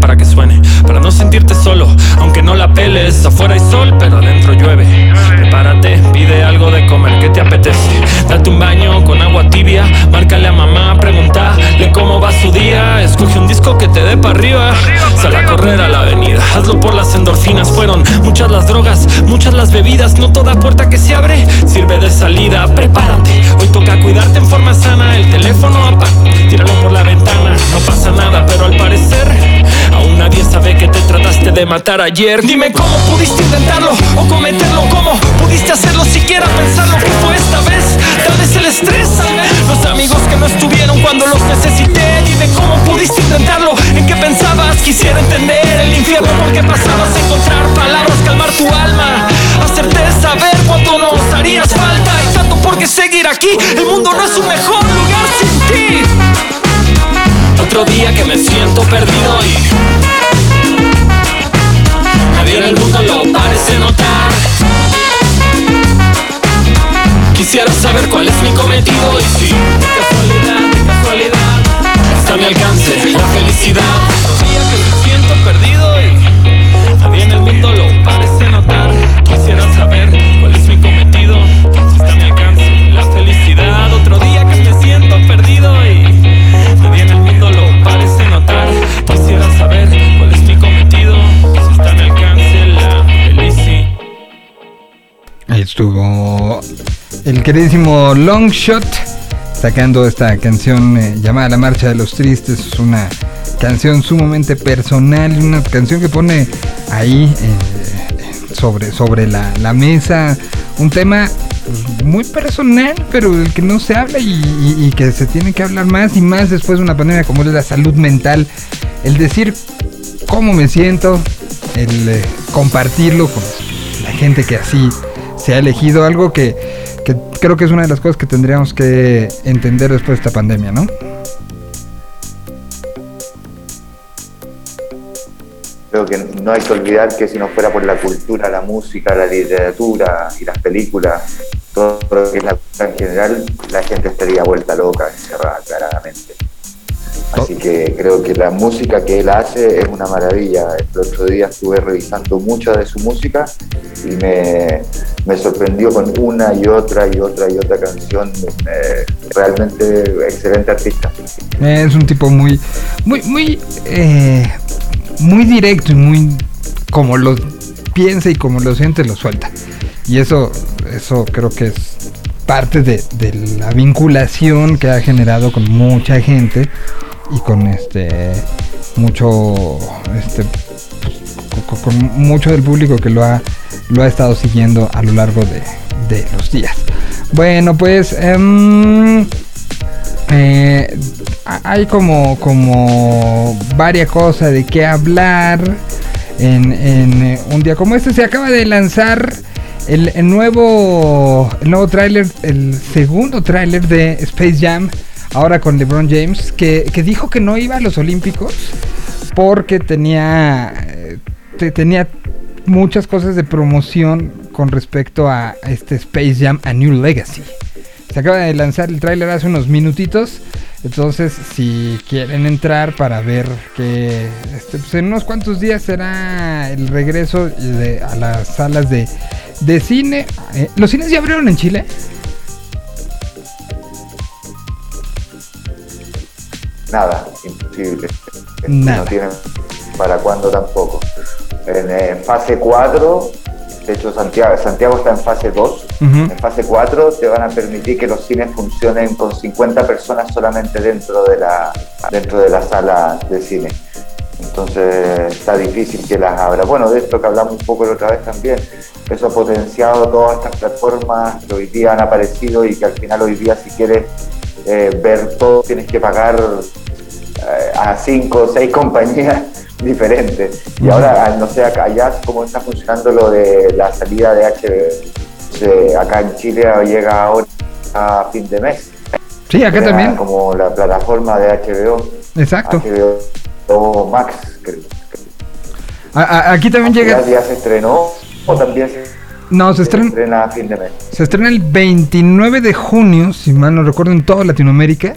para que suene. Para no sentirte solo, aunque no la peles. Afuera hay sol, pero adentro llueve. Prepárate, pide algo de comer, ¿qué te apetece? Date un baño con agua tibia. Márcale a mamá, pregúntale cómo va su día. Escoge un disco que te dé para arriba. Sal a correr a la avenida. Hazlo por las endorfinas. Fueron muchas las drogas, muchas las bebidas. No toda puerta que se abre sirve de salida. Prepárate, hoy toca cuidarte en forma sana el teléfono apaga, tíralo por la ventana, no pasa nada, pero al parecer nadie sabe que te trataste de matar ayer. Dime cómo pudiste intentarlo o cometerlo, cómo pudiste hacerlo, siquiera pensarlo que fue esta vez. Tal vez el estrés, los amigos que no estuvieron cuando los necesité. Dime cómo pudiste intentarlo, en qué pensabas, quisiera entender el infierno por qué pasabas, encontrar palabras, calmar tu alma, hacerte saber cuánto nos harías falta y tanto por qué seguir aquí. El mundo no es un mejor lugar sin ti. Otro día que me siento perdido y nadie en el mundo lo parece notar. Quisiera saber cuál es mi cometido y si casualidad, casualidad está mi alcance el queridísimo Longshot sacando esta canción eh, llamada La Marcha de los Tristes. Es una canción sumamente personal, una canción que pone ahí eh, sobre, sobre la, la mesa un tema pues, muy personal, pero del que no se habla y, que se tiene que hablar más y más después de una pandemia como es la salud mental. El decir cómo me siento, el eh, compartirlo con la gente que así se ha elegido, algo que, que creo que es una de las cosas que tendríamos que entender después de esta pandemia, ¿no? Creo que no hay que olvidar que si no fuera por la cultura, la música, la literatura y las películas, todo lo que es la cultura en general, la gente estaría vuelta loca, encerrada claramente. Así que creo que la música que él hace es una maravilla. El otro día estuve revisando mucha de su música y me, me sorprendió con una y otra y otra y otra canción. eh, realmente excelente artista. Es un tipo muy, muy, muy, eh, muy directo y muy como lo piensa y como lo siente, lo suelta. Y eso, eso creo que es parte de, de la vinculación que ha generado con mucha gente y con este mucho este con, mucho del público que lo ha lo ha estado siguiendo a lo largo de, de los días. Bueno, pues em, eh, ha- hay como, como varias cosas de qué hablar en, en, eh, un día como este. Se acaba de lanzar el, el nuevo, el nuevo tráiler, el segundo tráiler de Space Jam, ahora con LeBron James, que, que dijo que no iba a los Olímpicos porque tenía, eh, te- tenía muchas cosas de promoción con respecto a, este Space Jam A New Legacy. Se acaba de lanzar el tráiler hace unos minutitos. Entonces, si quieren entrar para ver que este, pues, en unos cuantos días será el regreso a las salas de, de cine. Eh, ¿Los cines ya abrieron en Chile? Nada, imposible. Nada. No tienen para cuándo tampoco. En eh, fase 4, de hecho Santiago, Santiago está en fase 2. Ujú. En fase 4 te van a permitir que los cines funcionen con 50 personas solamente dentro de la, dentro de la sala de cine. Entonces está difícil que las abra. Bueno, de esto que hablamos un poco la otra vez también, eso ha potenciado todas estas plataformas que hoy día han aparecido y que al final hoy día si quieres eh, ver todo tienes que pagar eh, a cinco o seis compañías diferentes. Y ahora, no sé, acá allá cómo está funcionando lo de la salida de HBO. Acá en Chile llega ahora a fin de mes. Sí, acá también. Como la plataforma de HBO. Exacto. HBO Max, creo. A- a- aquí también llega. ya se estrenó o también se, No, se se estrena. estrena a fin de mes. Se estrena el 29 de junio, si mal no recuerdo, en toda Latinoamérica.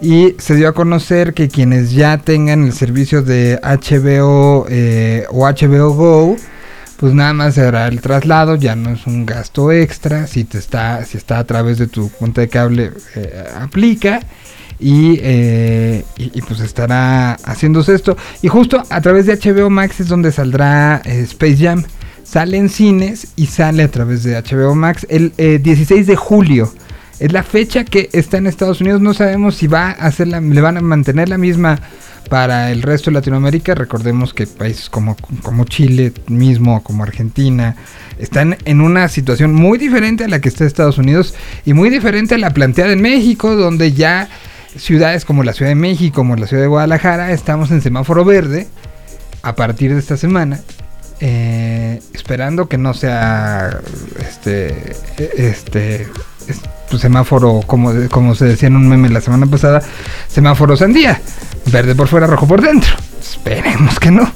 Y se dio a conocer que quienes ya tengan el servicio de HBO eh, o HBO Go, pues nada más se hará el traslado, ya no es un gasto extra. Si te está, si está a través de tu cuenta de cable, eh, aplica. Y, eh, y, y, pues estará haciéndose esto. Y justo a través de HBO Max es donde saldrá eh, Space Jam. Sale en cines y sale a través de HBO Max el eh, 16 de julio. Es la fecha que está en Estados Unidos. No sabemos si va a hacer la, le van a mantener la misma para el resto de Latinoamérica. Recordemos que países como, como Chile mismo, como Argentina, están en una situación muy diferente a la que está Estados Unidos y muy diferente a la planteada en México, donde ya ciudades como la Ciudad de México, como la Ciudad de Guadalajara, estamos en semáforo verde a partir de esta semana. Eh, esperando que no sea este este es- pues, semáforo como, como se decía en un meme la semana pasada semáforo sandía verde por fuera rojo por dentro. Esperemos que no.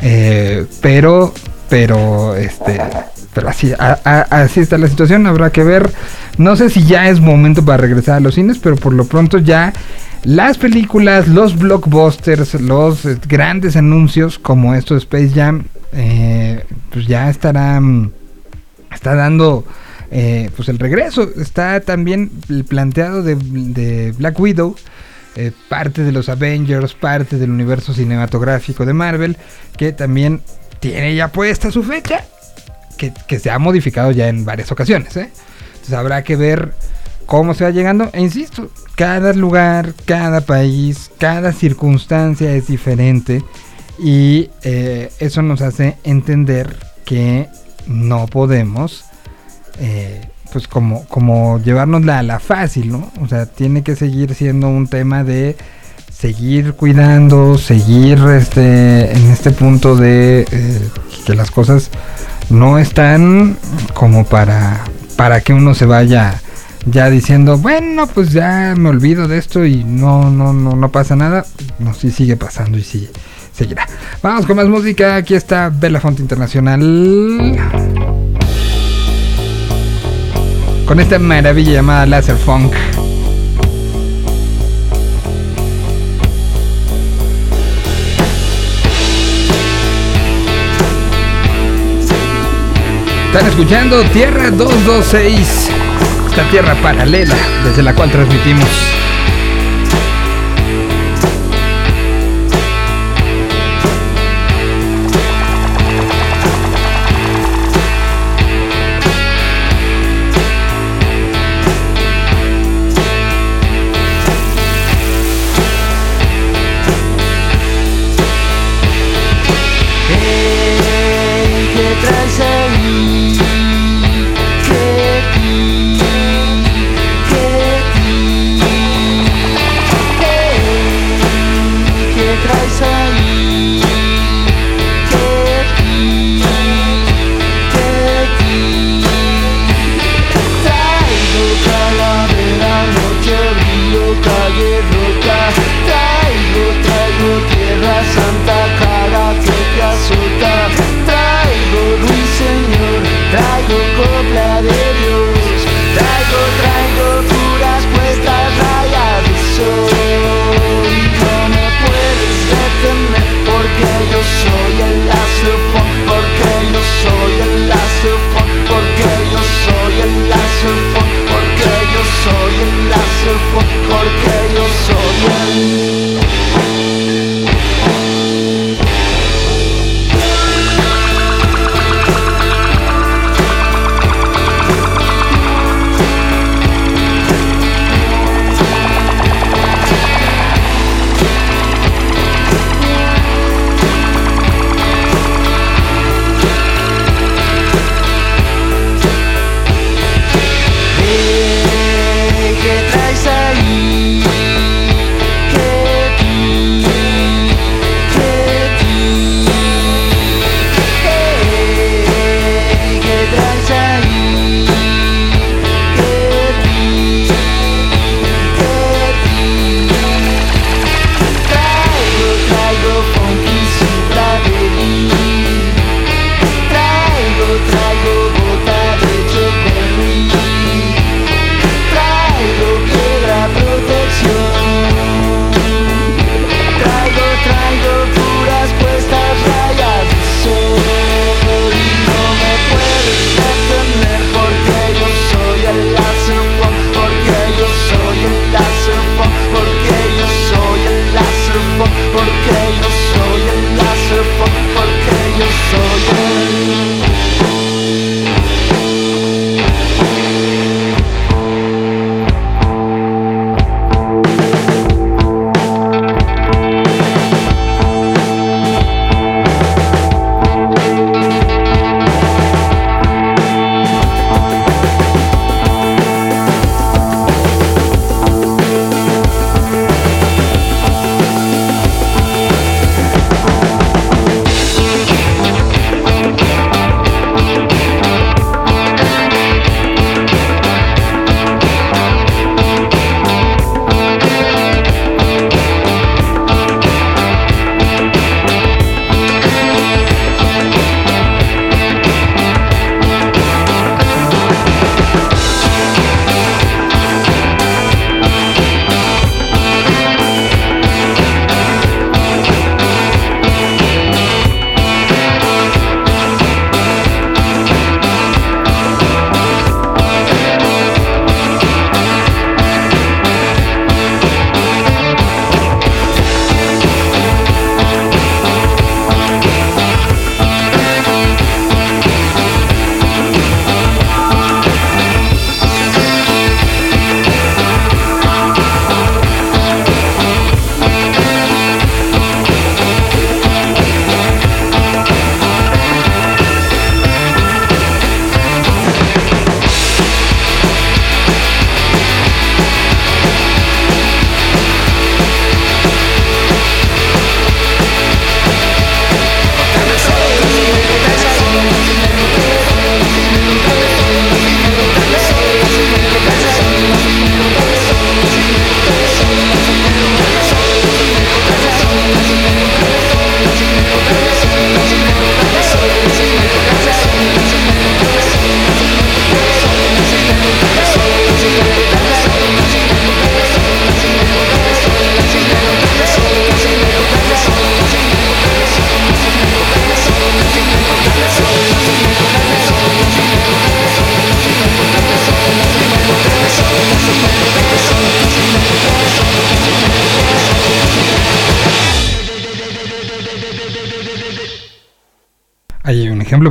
Eh, pero pero este pero así así está la situación habrá que ver. No sé si ya es momento para regresar a los cines pero por lo pronto ya las películas, los blockbusters, los eh, grandes anuncios como esto de Space Jam, eh, pues ya estarán, está dando eh, pues el regreso. Está también el planteado de, Black Widow, eh, parte de los Avengers, parte del universo cinematográfico de Marvel, que también tiene ya puesta su fecha, que, que se ha modificado ya en varias ocasiones. Entonces habrá que ver cómo se va llegando. E insisto, cada lugar, cada país, cada circunstancia es diferente. Y eh, eso nos hace entender que no podemos, eh, pues como, como a la fácil, ¿no? O sea, tiene que seguir siendo un tema de seguir cuidando, seguir este, en este punto de eh, que las cosas no están como para, para que uno se vaya ya diciendo, bueno, pues ya me olvido de esto y no, no, no, no pasa nada. No, sí sigue pasando y sí seguirá. Vamos con más música. Aquí está Bella Fonte Internacional. Con esta maravilla llamada Laser Funk. Están escuchando Tierra 226, esta tierra paralela desde la cual transmitimos.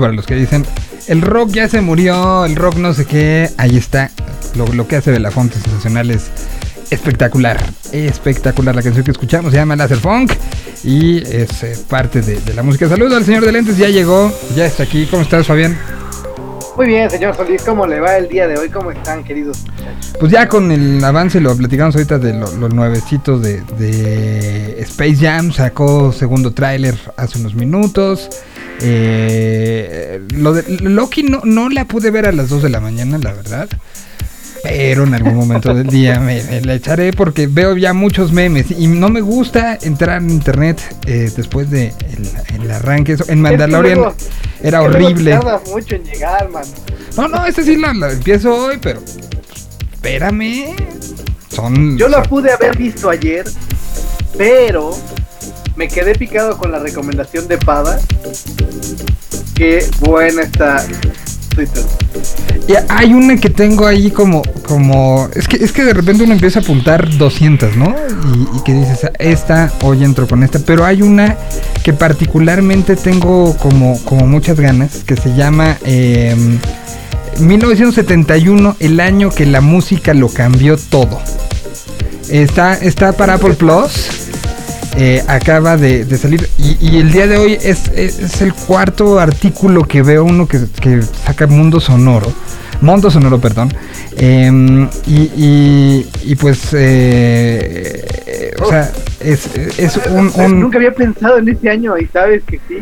Para los que dicen, el rock ya se murió, el rock no sé qué, ahí está. Lo, lo que hace de la Fonte Sensacional es espectacular, espectacular. La canción que escuchamos se llama Laser Funk y es eh, parte de, de la música. Saludos al señor de lentes, ya llegó, ya está aquí. ¿Cómo estás, Fabián? Muy bien, señor Solís, ¿cómo le va el día de hoy? ¿Cómo están, queridos muchachos? Pues ya con el avance, lo platicamos ahorita de lo- los nuevecitos de, de Space Jam, sacó segundo tráiler hace unos minutos. Eh, lo de Loki no, no la pude ver a las 2 de la mañana, la verdad. Pero en algún momento del día me, me la echaré porque veo ya muchos memes y no me gusta entrar en internet eh, después de el, el arranque. Eso, en Mandalorian luego- era horrible. Mucho en llegar, man. No, no, ese sí la, la empiezo hoy, pero espérame. Son. Yo la pude haber visto ayer, pero me quedé picado con la recomendación de Pada. Qué buena está Twitter. Y hay una que tengo ahí como, como, es que, es que de repente uno empieza a apuntar 200, ¿no? Y, que dices, esta, hoy entro con esta, pero hay una que particularmente tengo como, como muchas ganas, que se llama eh, 1971, el año que la música lo cambió todo. Está, está para Apple Plus. Eh, acaba de, de salir y, y el día de hoy es, es- es el cuarto artículo que veo uno que, que saca Mundo Sonoro. Mundo Sonoro, perdón. Em, y, y- y pues, eh, eh, o sea, es, es un, un- Nunca había pensado en ese año y sabes que sí.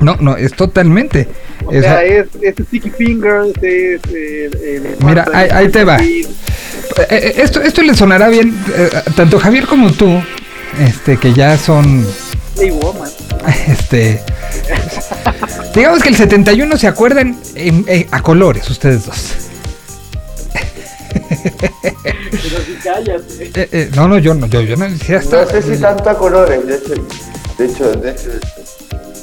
No, no, es totalmente. O sea, es, es Sticky Fingers, es el- Mira, ahí- ahí te va. Eh, eh, esto, esto le sonará bien, eh, tanto Javier como tú, este, que ya son, Hey, woman. este, digamos que el 71 se acuerdan en- eh, a colores ustedes dos. Pero si cállate. Eh, eh, no, no, yo no, yo, yo no decía hasta. No sé si tanto a colores, de hecho, de hecho, de hecho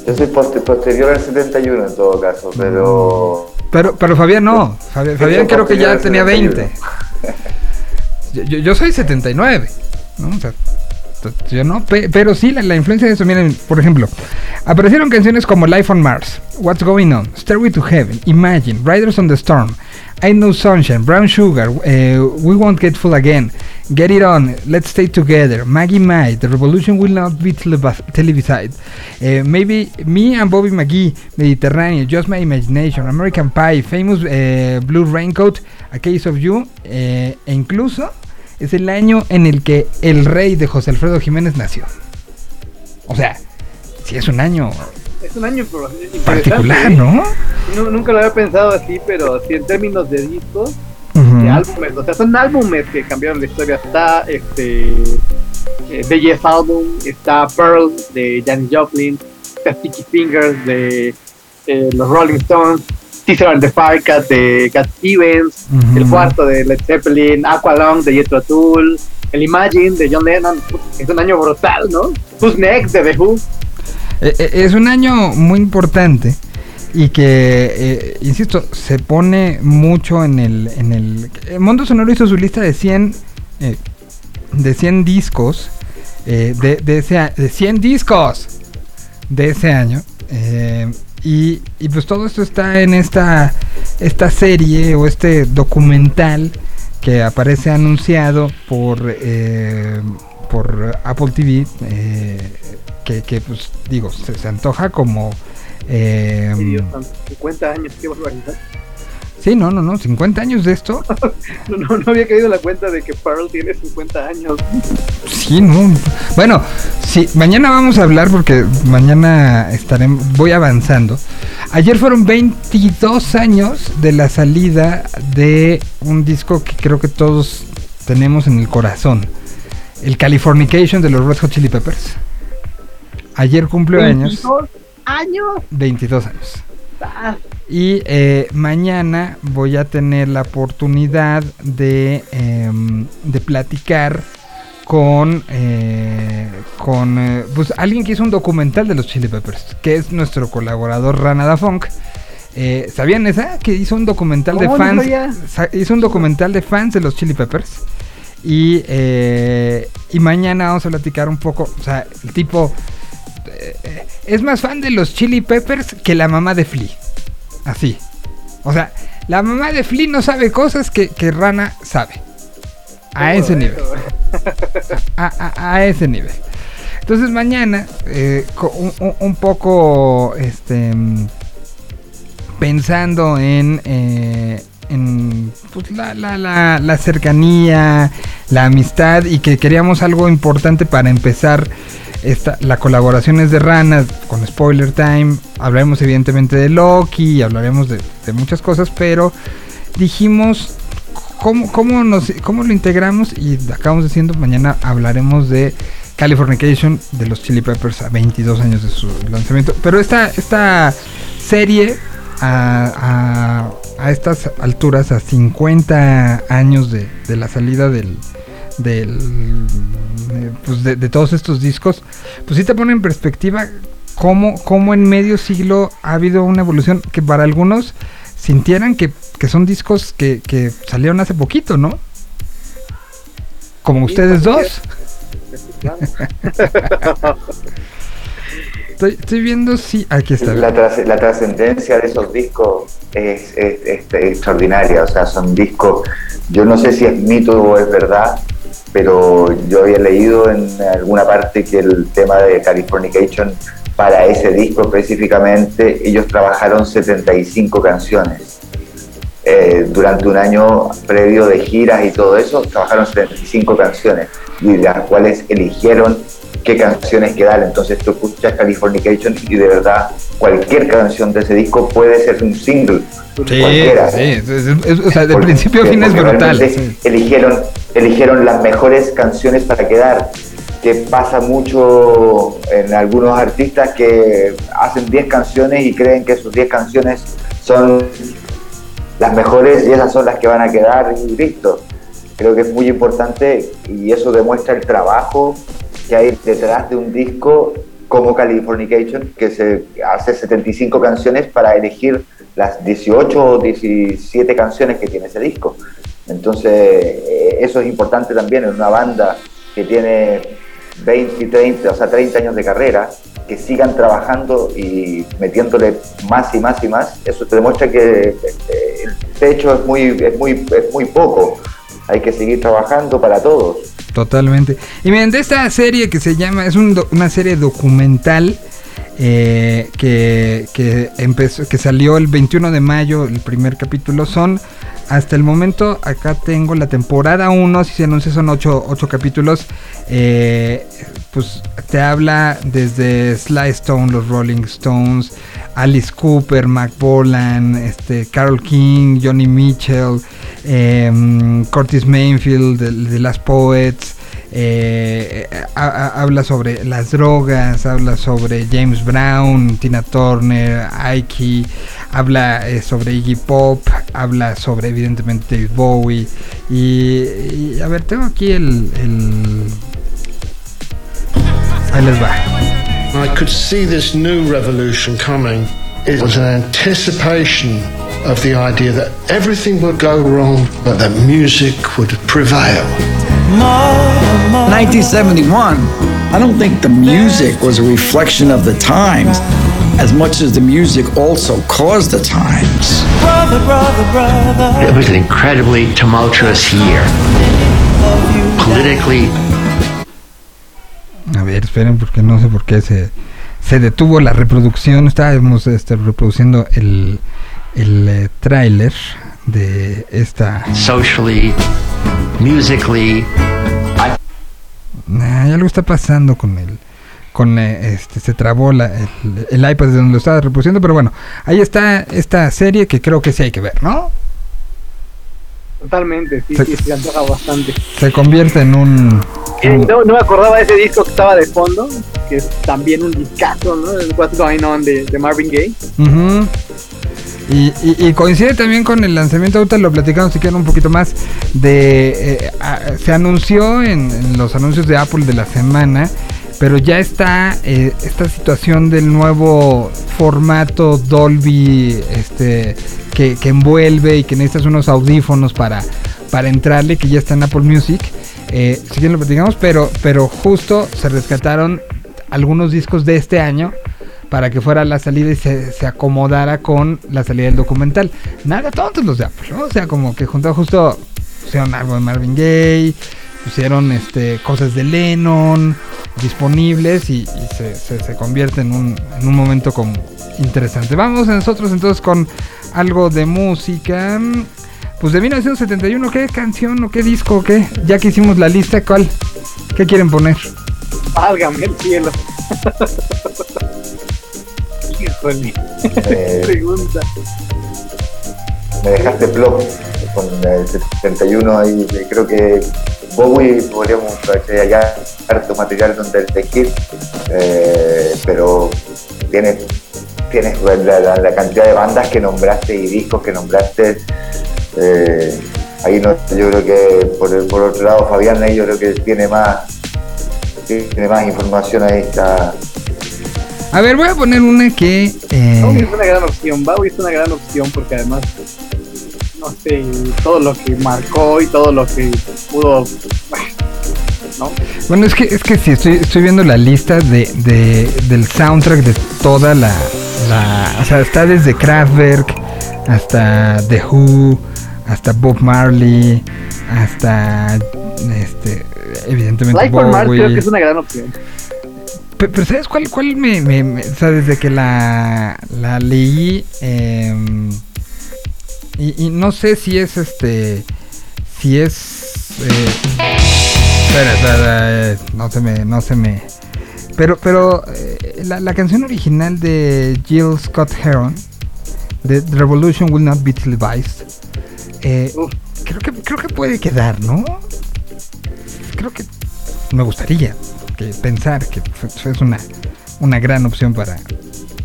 yo soy poste- posterior al 71 en todo caso, pero Pero, pero Fabián no, Fabián, Fabián creo que ya tenía 20. 71. Yo, yo- yo soy 79, ¿no? O sea, no, pe- pero sí, la, la influencia de eso, miren, por ejemplo, aparecieron canciones como Life on Mars, What's Going On, Stairway to Heaven, Imagine, Riders on the Storm, I Know Sunshine, Brown Sugar, eh, We Won't Get Full Again, Get It On, Let's Stay Together, Maggie May, The Revolution Will Not Be televis- Televised, eh, Maybe Me and Bobby McGee, Mediterranean, Just My Imagination, American Pie, Famous eh, Blue Raincoat, A Case of You, e incluso es el año en el que el rey de José Alfredo Jiménez nació. O sea, si es un año Es un año particular. ¿no? Nu- Nunca lo había pensado así, pero sí en términos de discos, Ujú. de álbumes, o sea, son álbumes que cambiaron la historia. Está este eh, The Yes Album, está Pearl de Janis Joplin, está Sticky Fingers de eh, los Rolling Stones, And the Firecat de Cat Stevens, el cuarto de Led Zeppelin, Aqualung de Jethro Tull, el Imagine de John Lennon, es un año brutal, ¿no? Who's Next de The Who, Eh, eh, es un año muy importante y que, eh, insisto, se pone mucho en el, en el... eh, Mundo Sonoro hizo su lista de 100, eh, de 100 discos, eh, de, de, ese, de 100 discos de ese año. Y, y pues todo esto está en esta, esta serie o este documental que aparece anunciado por, eh, por Apple TV. eh, que, que, pues digo, se, se antoja como... eh, Ay, Dios santo, 50 años, qué barbaridad. Sí, no, no, no, 50 años de esto. No, no, no había caído la cuenta de que Pearl tiene 50 años. Sí, no. Bueno, sí, mañana vamos a hablar porque mañana estaremos, voy avanzando. Ayer fueron 22 años de la salida de un disco que creo que todos tenemos en el corazón. El Californication de los Red Hot Chili Peppers. Ayer cumplió años. 22 años. 22 años. Y eh, mañana voy a tener la oportunidad de, em, de platicar con, eh, con eh, pues, alguien que hizo un documental de los Chili Peppers, que es nuestro colaborador Ranada Funk. Eh, ¿Sabían esa? Que hizo un documental de ¿Cómo no fans. hizo un documental de fans de los Chili Peppers. Y, y mañana vamos a platicar un poco. O sea, el tipo eh, es más fan de los Chili Peppers que la mamá de Flea. Así. O sea, la mamá de Flea no sabe cosas que, que Rana sabe. A ese nivel. A, a- a ese nivel. Entonces mañana, eh, un, poco este, pensando en, eh, en pues, la, la- la- la cercanía, la amistad y que queríamos algo importante para empezar esta, la colaboración es de Ranas con Spoiler Time. Hablaremos evidentemente de Loki, hablaremos de, muchas cosas, pero dijimos cómo, cómo, nos, cómo lo integramos y acabamos diciendo mañana hablaremos de Californication de los Chili Peppers a 22 años de su lanzamiento. Pero esta, esta serie a, a- a estas alturas, a 50 años de, de la salida del, del eh, pues de, de todos estos discos, pues sí te pone en perspectiva cómo, cómo en medio siglo ha habido una evolución que para algunos sintieran que, que son discos que, que salieron hace poquito, ¿no? Como ustedes dos. Estoy, estoy viendo si. Aquí está. La, la trascendencia de esos discos es, es- es extraordinaria, o sea, son discos, yo no sé si es mito o es verdad, pero yo había leído en alguna parte que el tema de Californication, para ese disco específicamente, ellos trabajaron 75 canciones. Eh, durante un año previo de giras y todo eso, trabajaron 75 canciones y las cuales eligieron qué canciones quedar. Entonces tú escuchas Californication y de verdad cualquier canción de ese disco puede ser un single. Sí, cualquiera. sí, o sea, de Porque- principio a fin es brutal. Eligieron, eligieron las mejores canciones para quedar. Que pasa mucho en algunos artistas que hacen 10 canciones y creen que sus 10 canciones son las mejores y esas son las que van a quedar y listo. Creo que es muy importante y eso demuestra el trabajo que hay detrás de un disco como Californication, que se hace 75 canciones para elegir las 18 o 17 canciones que tiene ese disco. Entonces, eh, eso es importante también en una banda que tiene 20, 30, o sea, 30 años de carrera, que sigan trabajando y metiéndole más y más y más. Eso te demuestra que eh, el techo es muy, es muy, es muy poco. Hay que seguir trabajando para todos. Totalmente. Y miren, de esta serie que se llama, es un una serie documental eh, que, que empezó, que salió el 21 de mayo, el primer capítulo, son hasta el momento, acá tengo la temporada 1, si se anuncia son 8, capítulos, eh, pues te habla desde Sly Stone, los Rolling Stones, Alice Cooper, Mac Bolan, este, Carol King, Johnny Mitchell, em, Curtis Mainfield, de, de las Poets, eh, ha- ha- habla sobre las drogas, habla sobre James Brown, Tina Turner, Ike, habla eh, sobre Iggy Pop, habla sobre evidentemente David Bowie y, y, a ver, tengo aquí el, el... Ahí les va. I could see this new revolution coming. It was an anticipation of the idea that everything would go wrong, but that music would prevail. 1971, I don't think the music was a reflection of the times as much as the music also caused the times. It was an incredibly tumultuous year. Politically, A ver, esperen porque no sé por qué se, se detuvo la reproducción. Estábamos este, reproduciendo el, el eh, tráiler de esta... socially, musically, Nah, algo está pasando con el... Con eh, este, se trabó la- el, el iPad de donde lo estaba reproduciendo, pero bueno, ahí está esta serie que creo que sí hay que ver, ¿no? Totalmente, sí, Se- sí, se antoja bastante. Se convierte en un... Eh, no, no me acordaba de ese disco que estaba de fondo, que es también un discazo, ¿no? El What's Going On de, de Marvin Gaye. Ujú. Y, y- y coincide también con el lanzamiento, ahorita lo platicamos si quieren un poquito más, de eh, se anunció en, en los anuncios de Apple de la semana, pero ya está eh, esta situación del nuevo formato Dolby este, que, que envuelve y que necesitas unos audífonos para, para entrarle, que ya está en Apple Music. Eh, si quieren lo platicamos, pero, pero justo se rescataron algunos discos de este año para que fuera la salida y se, se acomodara con la salida del documental. Nada tontos los de Apple, ¿no? O sea, como que juntó justo, pusieron algo de Marvin Gaye, pusieron este cosas de Lennon disponibles y, y se, se- se convierte en un, en un momento como interesante. Vamos nosotros entonces con algo de música. Pues de 1971, ¿qué canción o qué disco o qué? Ya que hicimos la lista, ¿cuál? ¿Qué quieren poner? Válgame el cielo. Eh, Pregunta. me dejaste plop con el 71 ahí. eh, Creo que Bowie podríamos hacer allá harto material donde elegir, eh, pero tienes, tienes la, la- la cantidad de bandas que nombraste y discos que nombraste. eh, ahí no, yo creo que por, el- por otro lado Fabián ahí yo creo que tiene más tiene más información ahí está A ver, voy a poner una que... eh, Bowie es una gran opción. Bowie es una gran opción porque además, no sé, todo lo que marcó y todo lo que pudo. ¿No? Bueno, es que, es que sí, estoy, estoy viendo la lista de, de- del soundtrack de toda la, la... O sea, está desde Kraftwerk hasta The Who, hasta Bob Marley, hasta... Este, evidentemente Life on Mars Bowie. creo que es una gran opción. Pe- Pero, ¿sabes cuál, cuál me, me- me- O sea, desde que la, la leí... em, y, y no sé si es este... Si es... eh, espera, espera, eh, no se me... No se me pero, pero eh, la, la canción original de Jill Scott Heron, de The Revolution Will Not Be Televised, creo, que, creo que puede quedar, ¿no? Creo que me gustaría que pensar que es una, una gran opción para,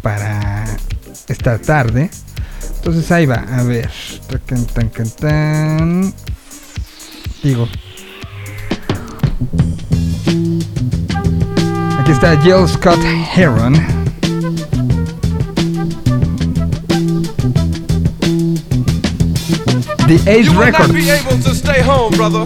para esta tarde. Entonces ahí va, a ver. Tan, tan. Digo. Aquí está Jill Scott Heron. The Ace you will Records. not be able to stay home, brother.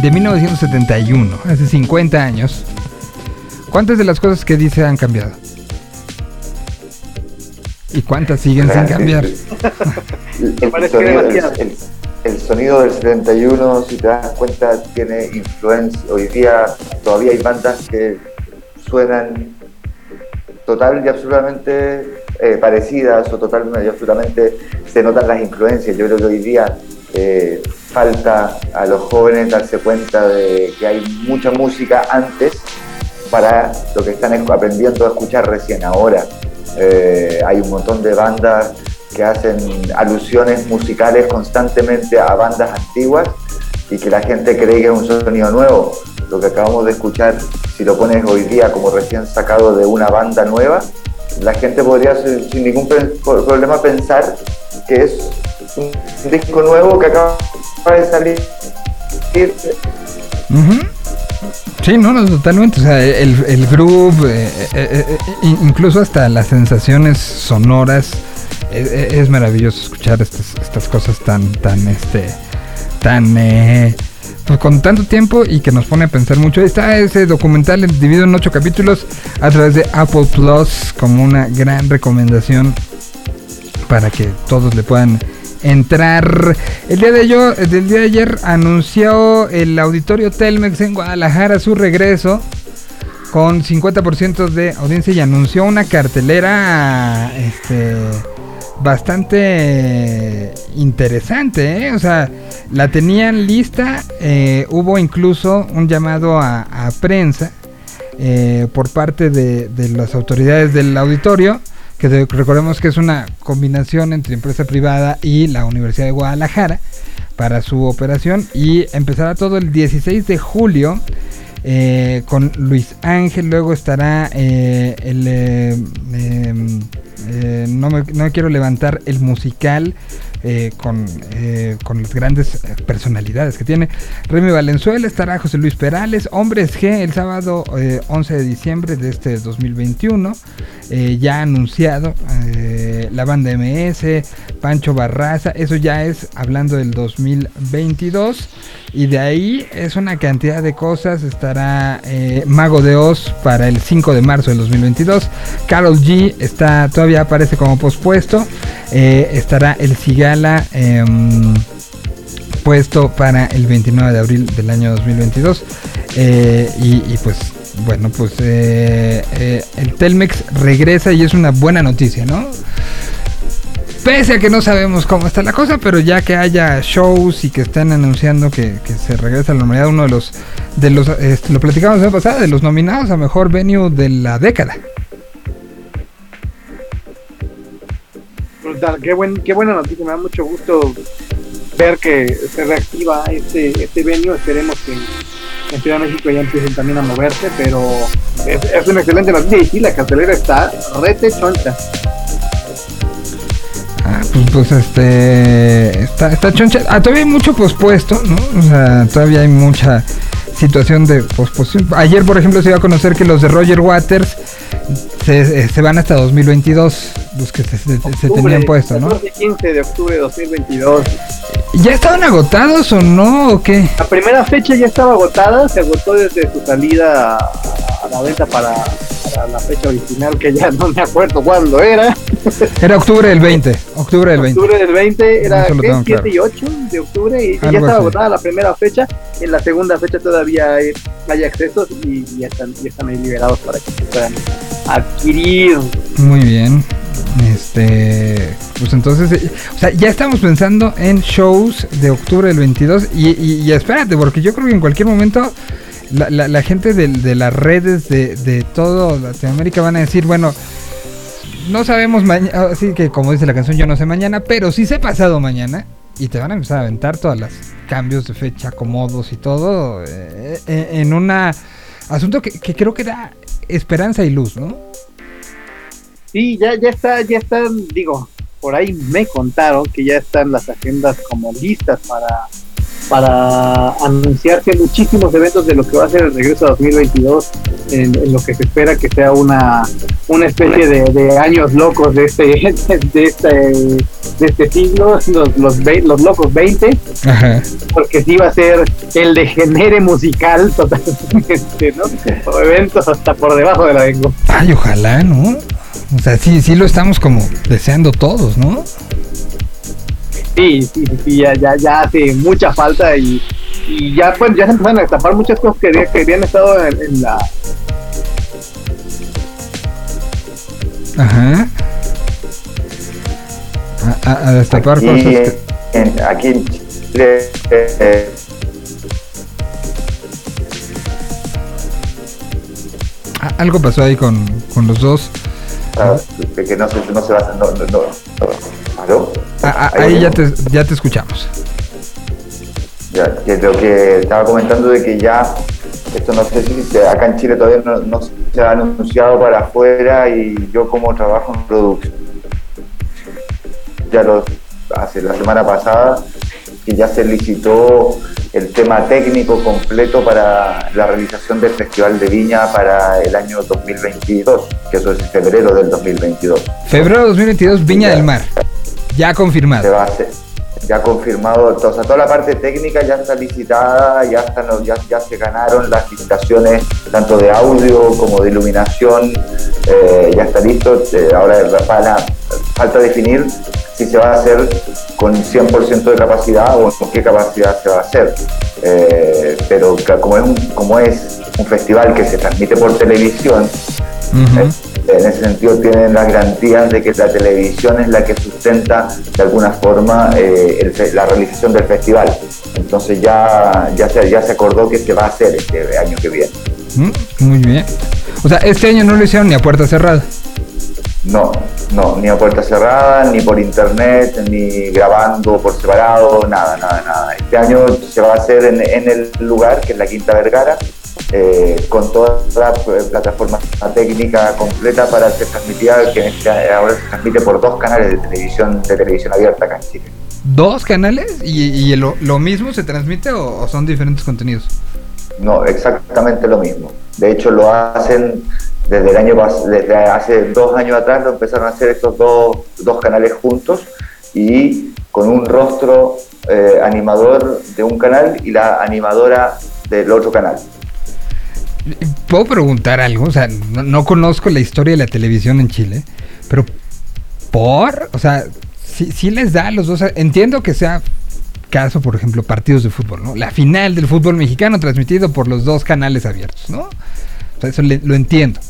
De 1971, hace 50 años. ¿Cuántas de las cosas que dice han cambiado? ¿Y cuántas siguen sin cambiar? El sonido, el, el- el sonido del 71, si te das cuenta, tiene influencia. Hoy día todavía hay bandas que suenan total y absolutamente eh, parecidas o totalmente y absolutamente se notan las influencias. Yo creo que hoy día eh, falta a los jóvenes darse cuenta de que hay mucha música antes para lo que están aprendiendo a escuchar recién ahora. Eh, hay un montón de bandas que hacen alusiones musicales constantemente a bandas antiguas y que la gente cree que es un sonido nuevo. Lo que acabamos de escuchar, si lo pones hoy día como recién sacado de una banda nueva, la gente podría sin ningún problema pensar que es un disco nuevo que acaba de salir. Ujú. Sí, no, totalmente. O sea, el, el groove, eh, eh, eh, incluso hasta las sensaciones sonoras. eh, eh, es maravilloso escuchar estas, estas cosas tan, tan, este, tan, pues con tanto tiempo y que nos pone a pensar mucho. Está ese documental dividido en ocho capítulos a través de Apple Plus como una gran recomendación para que todos le puedan entrar. El día de yo, del día de ayer anunció el auditorio Telmex en Guadalajara su regreso con 50% de audiencia y anunció una cartelera este bastante interesante, ¿eh? o sea, la tenían lista, eh, hubo incluso un llamado a, prensa eh, por parte de las autoridades del auditorio, que de- recordemos que es una combinación entre empresa privada y la Universidad de Guadalajara para su operación y empezará todo el 16 de julio. eh, con Luis Ángel, luego estará eh, el eh, em, no, me, no quiero levantar el musical eh, con, eh, con las grandes personalidades que tiene. Remy Valenzuela estará José Luis Perales, Hombres G el sábado eh, 11 de diciembre de este 2021, eh, ya anunciado la banda MS, Pancho Barraza, eso ya es hablando del 2022 y de ahí es una cantidad de cosas, estará Mago de Oz para el 5 de marzo del 2022, Carol G está todavía aparece como pospuesto, estará el Em, puesto para el 29 de abril del año 2022 eh, y, pues bueno pues eh, eh, el Telmex regresa y es una buena noticia no Pese a que no sabemos cómo está la cosa, pero ya que haya shows y que están anunciando que, que se regresa a la normalidad, uno de los, de los este, lo platicamos la semana pasada, de los nominados a mejor venue de la década. Brutal, qué, buen, qué buena noticia, me da mucho gusto ver que se reactiva este, este venue. Esperemos que en Ciudad de México ya empiecen también a moverse, pero es, es una excelente noticia y sí, la cartelera está rete choncha. Ah, pues, pues, este está, está choncha. Ah, todavía hay mucho pospuesto, ¿no? O sea, todavía hay mucha situación de posposición. Ayer, por ejemplo, se iba a conocer que los de Roger Waters se, eh, se van hasta 2022, los que se, se- se tenían puesto, ¿no? 14 y 15 de octubre de 2022. ¿Ya estaban agotados o no? ¿O qué? La primera fecha ya estaba agotada, se agotó desde su salida a, a la venta para, para la fecha original, que ya no me acuerdo cuándo era. Era octubre del 20. Octubre del 20. Octubre del 20 era tengo 7 claro. y 8 de octubre y ya Algo estaba agotada la primera fecha. En la segunda fecha todavía hay, hay accesos y ya están, ya están ahí liberados para que se puedan adquirir. Muy bien. Este, pues entonces, eh, o sea, ya estamos pensando en shows de octubre del 22 y, y- y espérate, porque yo creo que en cualquier momento la, la- gente de, de las redes de, de todo Latinoamérica van a decir, bueno, no sabemos mañana, así que como dice la canción, yo no sé mañana, pero sí sé pasado mañana y te van a empezar a aventar todos los cambios de fecha, acomodos y todo eh, eh, en una asunto que, que creo que da esperanza y luz, ¿no? Sí, ya, ya está, ya están, digo, por ahí me contaron que ya están las agendas como listas para, para anunciarse muchísimos eventos de lo que va a ser el regreso a 2022, en, en lo que se espera que sea una, una especie de, de años locos de este, de este, de este siglo, los, los, los locos 20, Ajá. porque sí va a ser el degenere musical totalmente, ¿no? O eventos hasta por debajo de la lengua. Ay, ojalá, ¿no? O sea, sí, sí lo estamos como deseando todos, ¿no? Sí, sí, sí, sí, ya, ya, ya hace mucha falta y, y ya pues ya se empezaron a destapar muchas cosas que, que habían estado en, en la Ajá. A, a- a destapar Aquí, cosas. que- en, aquí en Chile, eh, a- ah, algo pasó ahí con, con los dos. ah, que que no se, no se no, no, no, no. ¿Aló? A- a- Ahí ya te, ya te escuchamos. Ya, que lo que estaba comentando de que ya, esto no sé si acá en Chile todavía no, no se ha anunciado para afuera y yo como trabajo en producción, ya lo hace la semana pasada, que ya se licitó el tema técnico completo para la realización del Festival de Viña para el año 2022, que eso es febrero del 2022. Febrero 2022, Viña del Mar. Ya Se confirmado. va a hacer, ya confirmado, o sea, toda la parte técnica ya está licitada, ya, están, ya, ya se ganaron las licitaciones tanto de audio como de iluminación, eh, ya está listo, eh, ahora para, falta definir si se va a hacer con 100% de capacidad o con qué capacidad se va a hacer. Eh, pero como es, un, como es un festival que se transmite por televisión. En ese sentido tienen las garantías de que la televisión es la que sustenta de alguna forma eh, el la realización del festival. Entonces ya, ya, se, ya se acordó que se va a hacer este año que viene. Mm, Muy bien. O sea, este año no lo hicieron ni a puerta cerrada. No, no, ni a puerta cerrada, ni por internet, ni grabando por separado, nada, nada, nada. Este año se va a hacer en, en el lugar, que es la Quinta Vergara, eh, con toda la eh, plataforma técnica completa para ser transmitida, que este- ahora se transmite por dos canales de televisión, de televisión abierta acá en Chile. ¿Dos canales? ¿Y, y lo, lo mismo se transmite o, o son diferentes contenidos? No, exactamente lo mismo. De hecho, lo hacen desde el año desde hace dos años atrás, lo empezaron a hacer estos dos, dos canales juntos y con un rostro eh, animador de un canal y la animadora del otro canal. ¿Puedo preguntar algo? O sea, no, no conozco la historia de la televisión en Chile, pero ¿por? O sea, sí, les da a los dos. Entiendo que sea caso, por ejemplo, partidos de fútbol, ¿no? La final del fútbol mexicano transmitido por los dos canales abiertos, ¿no? O sea, eso le- lo entiendo.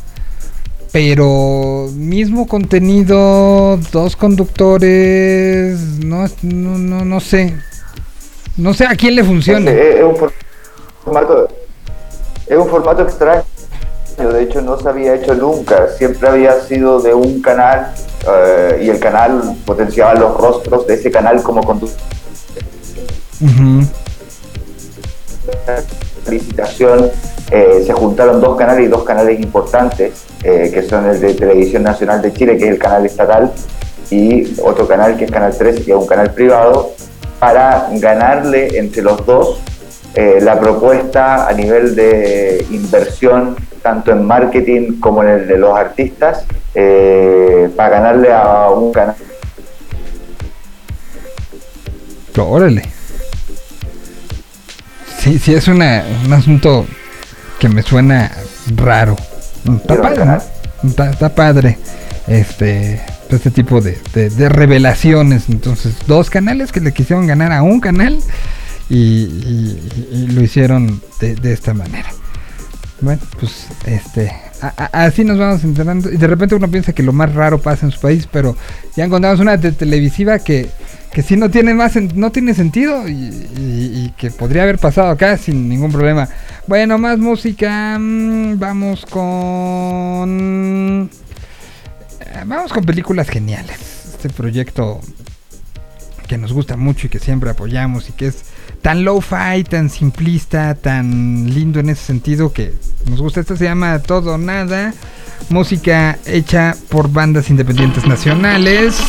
Pero mismo contenido, dos conductores, no, no, no, no sé. No sé a quién le funciona. Es, es un for- formato, extraño. De hecho, no se había hecho nunca. Siempre había sido de un canal eh, y el canal potenciaba los rostros de ese canal como conductor. Ujú. licitación eh, se juntaron dos canales y dos canales importantes, eh, que son el de Televisión Nacional de Chile, que es el canal estatal, y otro canal que es Canal 13, que es un canal privado, para ganarle entre los dos eh, la propuesta a nivel de inversión, tanto en marketing como en el de los artistas, eh, para ganarle a un canal. Órale. Sí, sí, es una, un asunto que me suena raro. Está padre, ¿no? Está, está padre. Este, este tipo de, de- de revelaciones. Entonces, dos canales que le quisieron ganar a un canal y, lo hicieron de, esta manera. Bueno, pues este, a- así nos vamos enterando. Y de repente uno piensa que lo más raro pasa en su país, pero ya encontramos una televisiva que, que sí no tiene más, no tiene sentido y, y- y que podría haber pasado acá sin ningún problema. Bueno, más música. mm, Vamos con. eh, Vamos con películas geniales. Este proyecto que nos gusta mucho y que siempre apoyamos y que es tan low-fi, tan simplista, tan lindo en ese sentido que nos gusta. Esto se llama Todo Nada, música hecha por bandas independientes nacionales,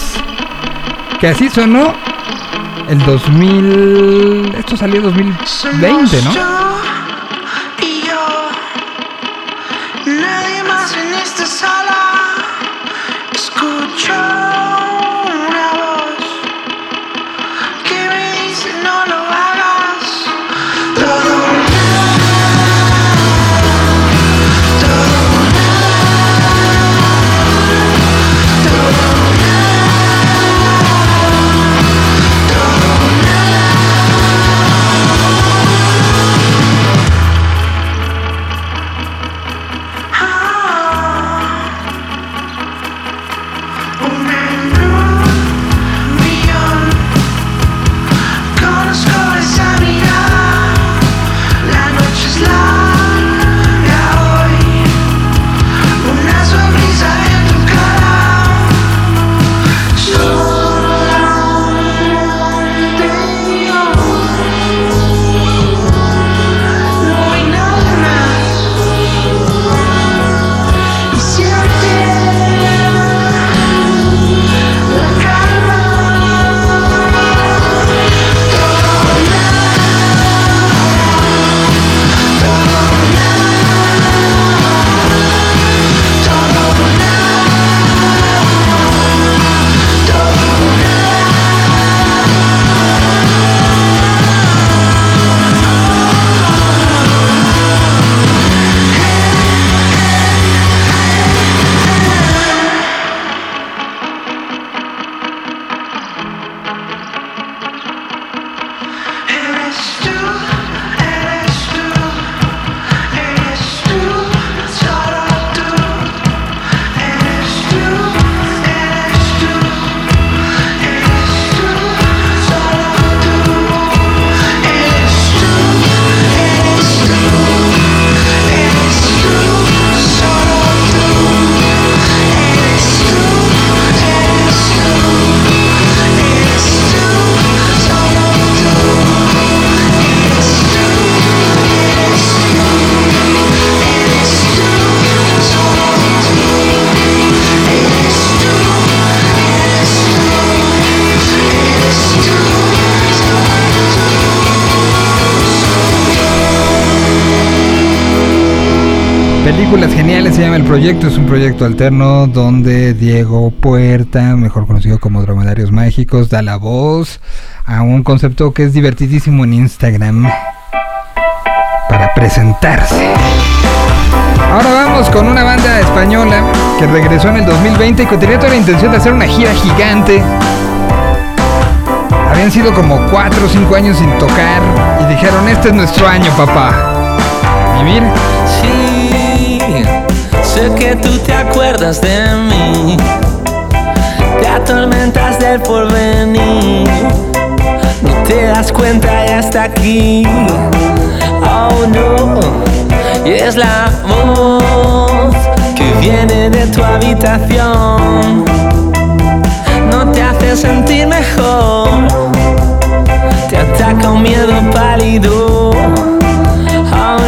que así sonó el 2000... Esto salió en 2020, ¿no? Y yo, nadie más en esta sala. Escucho proyecto, es un proyecto alterno donde Diego Puerta, mejor conocido como Dromedarios Mágicos, da la voz a un concepto que es divertidísimo en Instagram para presentarse. Ahora vamos con una banda española que regresó en el 2020 y que tenía toda la intención de hacer una gira gigante. Habían sido como 4 o 5 años sin tocar y dijeron, este es nuestro año, papá. Sí, sé que tú te acuerdas de mí. Te atormentas del porvenir. No te das cuenta, ya está aquí. Oh no, y es la voz que viene de tu habitación. No te hace sentir mejor. Te ataca un miedo pálido.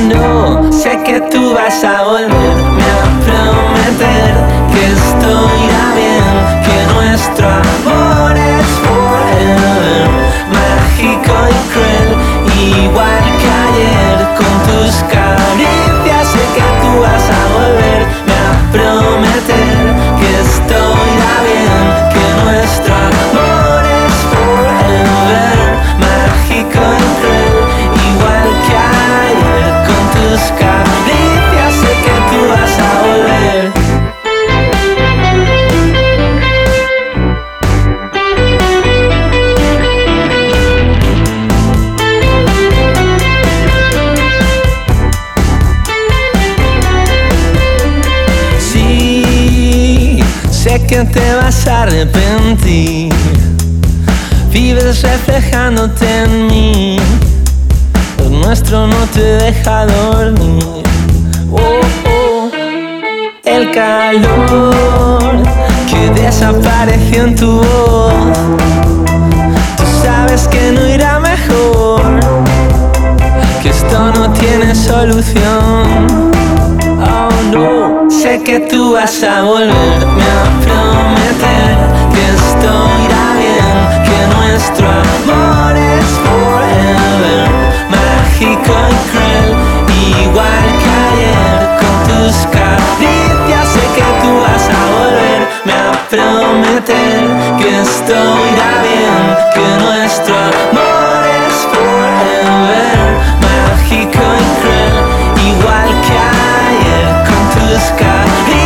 No, sé que tú vas a volverme a prometer que esto irá bien, que nuestro amor es forever, mágico y cruel, igual que ayer. Con tus caricias. Sé que tú vas a volverme a prometer que te vas a arrepentir. Vives reflejándote en mí. Lo nuestro no te deja dormir. Oh, oh. El calor que desapareció en tu voz. Tú sabes que no irá mejor. Que esto no tiene solución. Oh no, sé que tú vas a volverme a prometer que esto irá bien, que nuestro amor es forever, mágico y cruel, igual que ayer. Con tus caricias. Sé que tú vas a volverme a prometer que esto irá bien, que nuestro amor сказка.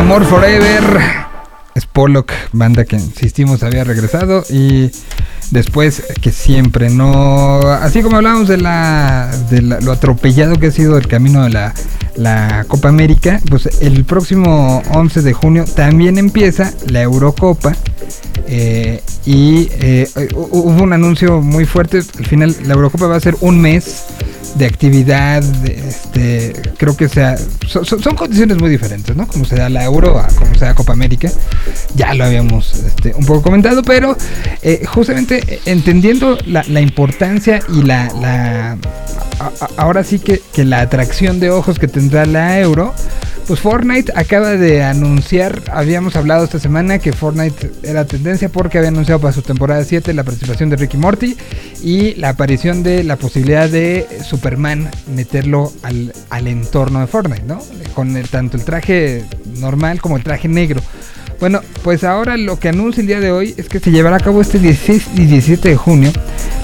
Amor Forever. Es Pollock, banda que insistimos había regresado y después que siempre no... Así como hablábamos de, la, de la- lo atropellado que ha sido el camino de la, la Copa América, pues el próximo 11 de junio también empieza la Eurocopa. eh, y eh, hu- hubo un anuncio muy fuerte. Al final, la Eurocopa va a ser un mes de actividad. este, creo que sea. so- so- son condiciones muy diferentes, ¿no? Como se da la Euro a como se Copa América. Ya lo habíamos este, un poco comentado, pero eh, justamente eh, entendiendo la, la importancia y la. la- ahora sí que, que la atracción de ojos que tendrá la Euro. Pues Fortnite acaba de anunciar, habíamos hablado esta semana que Fortnite era tendencia porque había anunciado para su temporada 7 la participación de Ricky Morty y la aparición de la posibilidad de Superman meterlo al, al entorno de Fortnite, ¿no? Con el- tanto el traje normal como el traje negro. Bueno, pues ahora lo que anuncia el día de hoy es que se llevará a cabo este 16 y 17 de junio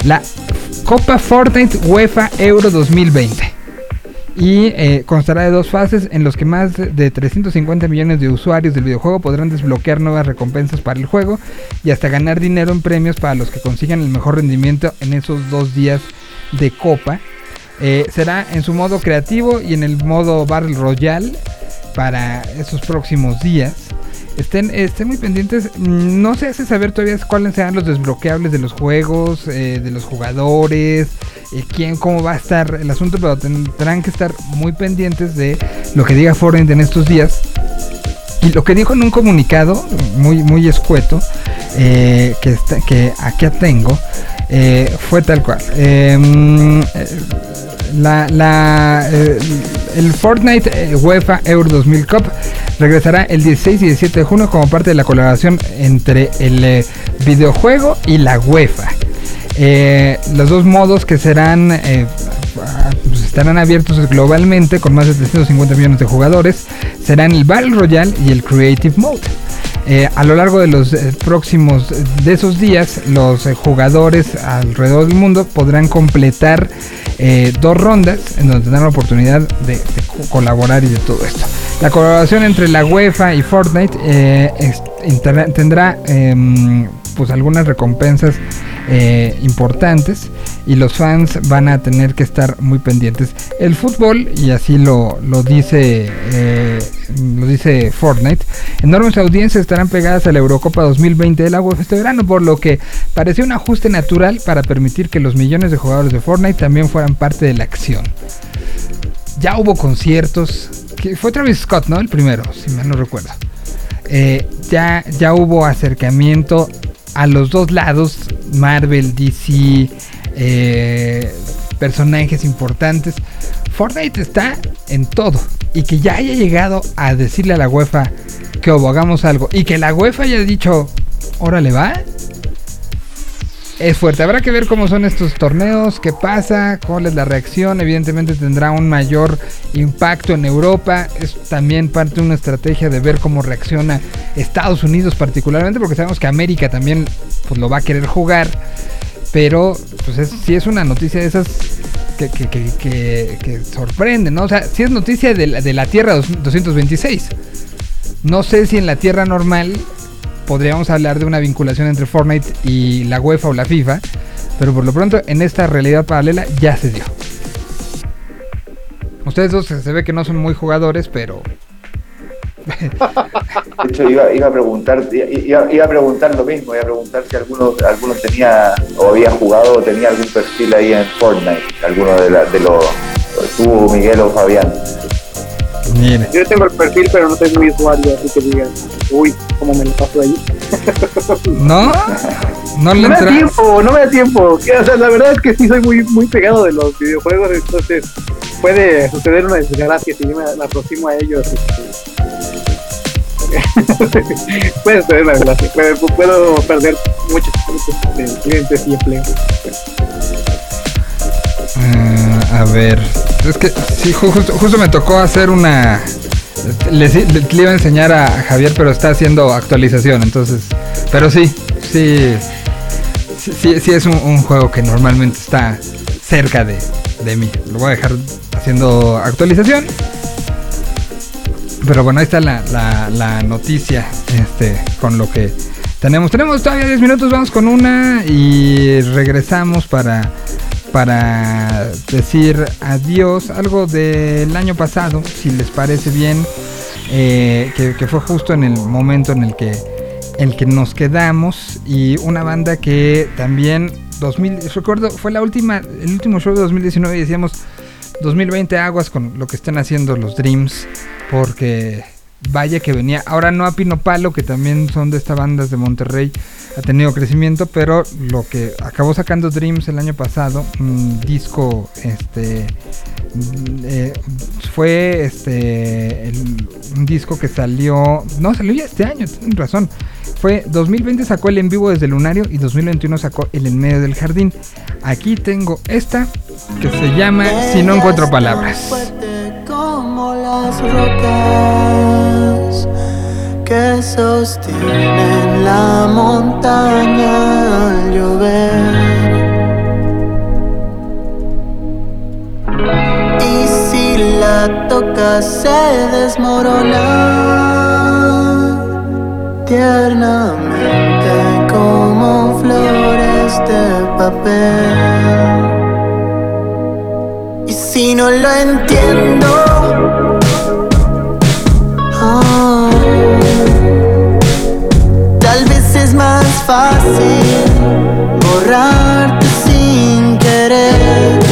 la Copa Fortnite UEFA Euro 2020 y eh, constará de dos fases en los que más de 350 millones de usuarios del videojuego podrán desbloquear nuevas recompensas para el juego y hasta ganar dinero en premios para los que consigan el mejor rendimiento en esos dos días de copa. Eh, será en su modo creativo y en el modo Battle Royale para esos próximos días. Estén, estén muy pendientes. No se hace saber todavía cuáles serán los desbloqueables de los juegos, eh, de los jugadores, eh, quién, cómo va a estar el asunto, pero tendrán que estar muy pendientes de lo que diga Fortnite en estos días. Y lo que dijo en un comunicado muy, muy escueto, eh, que, está- que aquí tengo, eh, fue tal cual. La, eh, el Fortnite eh, UEFA Euro 2000 Cup regresará el 16 y 17 de junio como parte de la colaboración entre el eh, videojuego y la UEFA. Los dos modos que serán pues estarán abiertos globalmente con más de 350 millones de jugadores serán el Battle Royale y el Creative Mode. Eh, a lo largo de los eh, próximos de esos días, los eh, jugadores alrededor del mundo podrán completar eh, dos rondas en donde tendrán la oportunidad de, de co- colaborar y de todo esto. La colaboración entre la UEFA y Fortnite eh, tendrá em, pues algunas recompensas eh, importantes y los fans van a tener que estar muy pendientes. El fútbol, y así lo, lo dice eh, lo dice Fortnite, enormes audiencias estarán pegadas a la Eurocopa 2020 de la UEFA este verano, por lo que parecía un ajuste natural para permitir que los millones de jugadores de Fortnite también fueran parte de la acción. Ya hubo conciertos, fue Travis Scott, ¿no? El primero, si mal no recuerdo. Eh, ya, ya hubo acercamiento a los dos lados, Marvel, DC, eh, personajes importantes. Fortnite está en todo. Y que ya haya llegado a decirle a la UEFA que hagamos algo. Y que la UEFA haya dicho, órale va. Es fuerte. Habrá que ver cómo son estos torneos, qué pasa, cuál es la reacción. Evidentemente tendrá un mayor impacto en Europa. Es también parte de una estrategia de ver cómo reacciona Estados Unidos particularmente, porque sabemos que América también pues, lo va a querer jugar. Pero pues es, sí es una noticia de esas que, que, que, que- sorprende, ¿no? O sea, sí es noticia de la, de la Tierra dos- 226. No sé si en la Tierra normal podríamos hablar de una vinculación entre Fortnite y la UEFA o la FIFA, pero por lo pronto en esta realidad paralela ya se dio. Ustedes dos se ve que no son muy jugadores, pero De hecho, iba, a preguntar, iba, iba a preguntar lo mismo, iba a preguntar si alguno, alguno tenía o había jugado o tenía algún perfil ahí en Fortnite, alguno de, de los, tú, Miguel o Fabián. Yo tengo el perfil, pero no muy usuario, así que digan, uy, cómo me lo paso ahí. ¿no? No le No me da tiempo, no me da tiempo. O sea, la verdad es que sí soy muy, muy pegado de los videojuegos, entonces puede suceder una desgracia si yo me, aproximo a ellos. este. puede suceder una desgracia, puedo, puedo perder muchos, muchos clientes y. Ah, a ver, es que sí, ju- justo, me tocó hacer una. Le, iba a enseñar a Javier, pero está haciendo actualización, entonces. Pero sí, sí. Sí, sí, es un, un juego que normalmente está cerca de, de mí. Lo voy a dejar haciendo actualización. Pero bueno, ahí está la, la, la noticia este, con lo que tenemos. Tenemos todavía 10 minutos, vamos con una y regresamos para, para decir adiós. Algo del año pasado, si les parece bien, eh, que, fue justo en el momento en el que, el que nos quedamos. Y una banda que también, 2000, recuerdo, fue la última, el último show de 2019 y decíamos 2020 aguas con lo que están haciendo los Dreams. Porque vaya que venía. Ahora no a Pino Palo, que también son de estas bandas de Monterrey, ha tenido crecimiento, pero lo que acabó sacando Dreams el año pasado, un disco, este, mm, eh, fue este, un disco que salió, no, salió ya este año, tienen razón. Fue 2020 sacó el en vivo desde Lunario y 2021 sacó el en medio del jardín. Aquí tengo esta que se llama Si no encuentro palabras. Que sostienen la montaña al llover. Y si la tocas se desmorona tiernamente como flores de papel. Y si no lo entiendo, más fácil borrarte sin querer.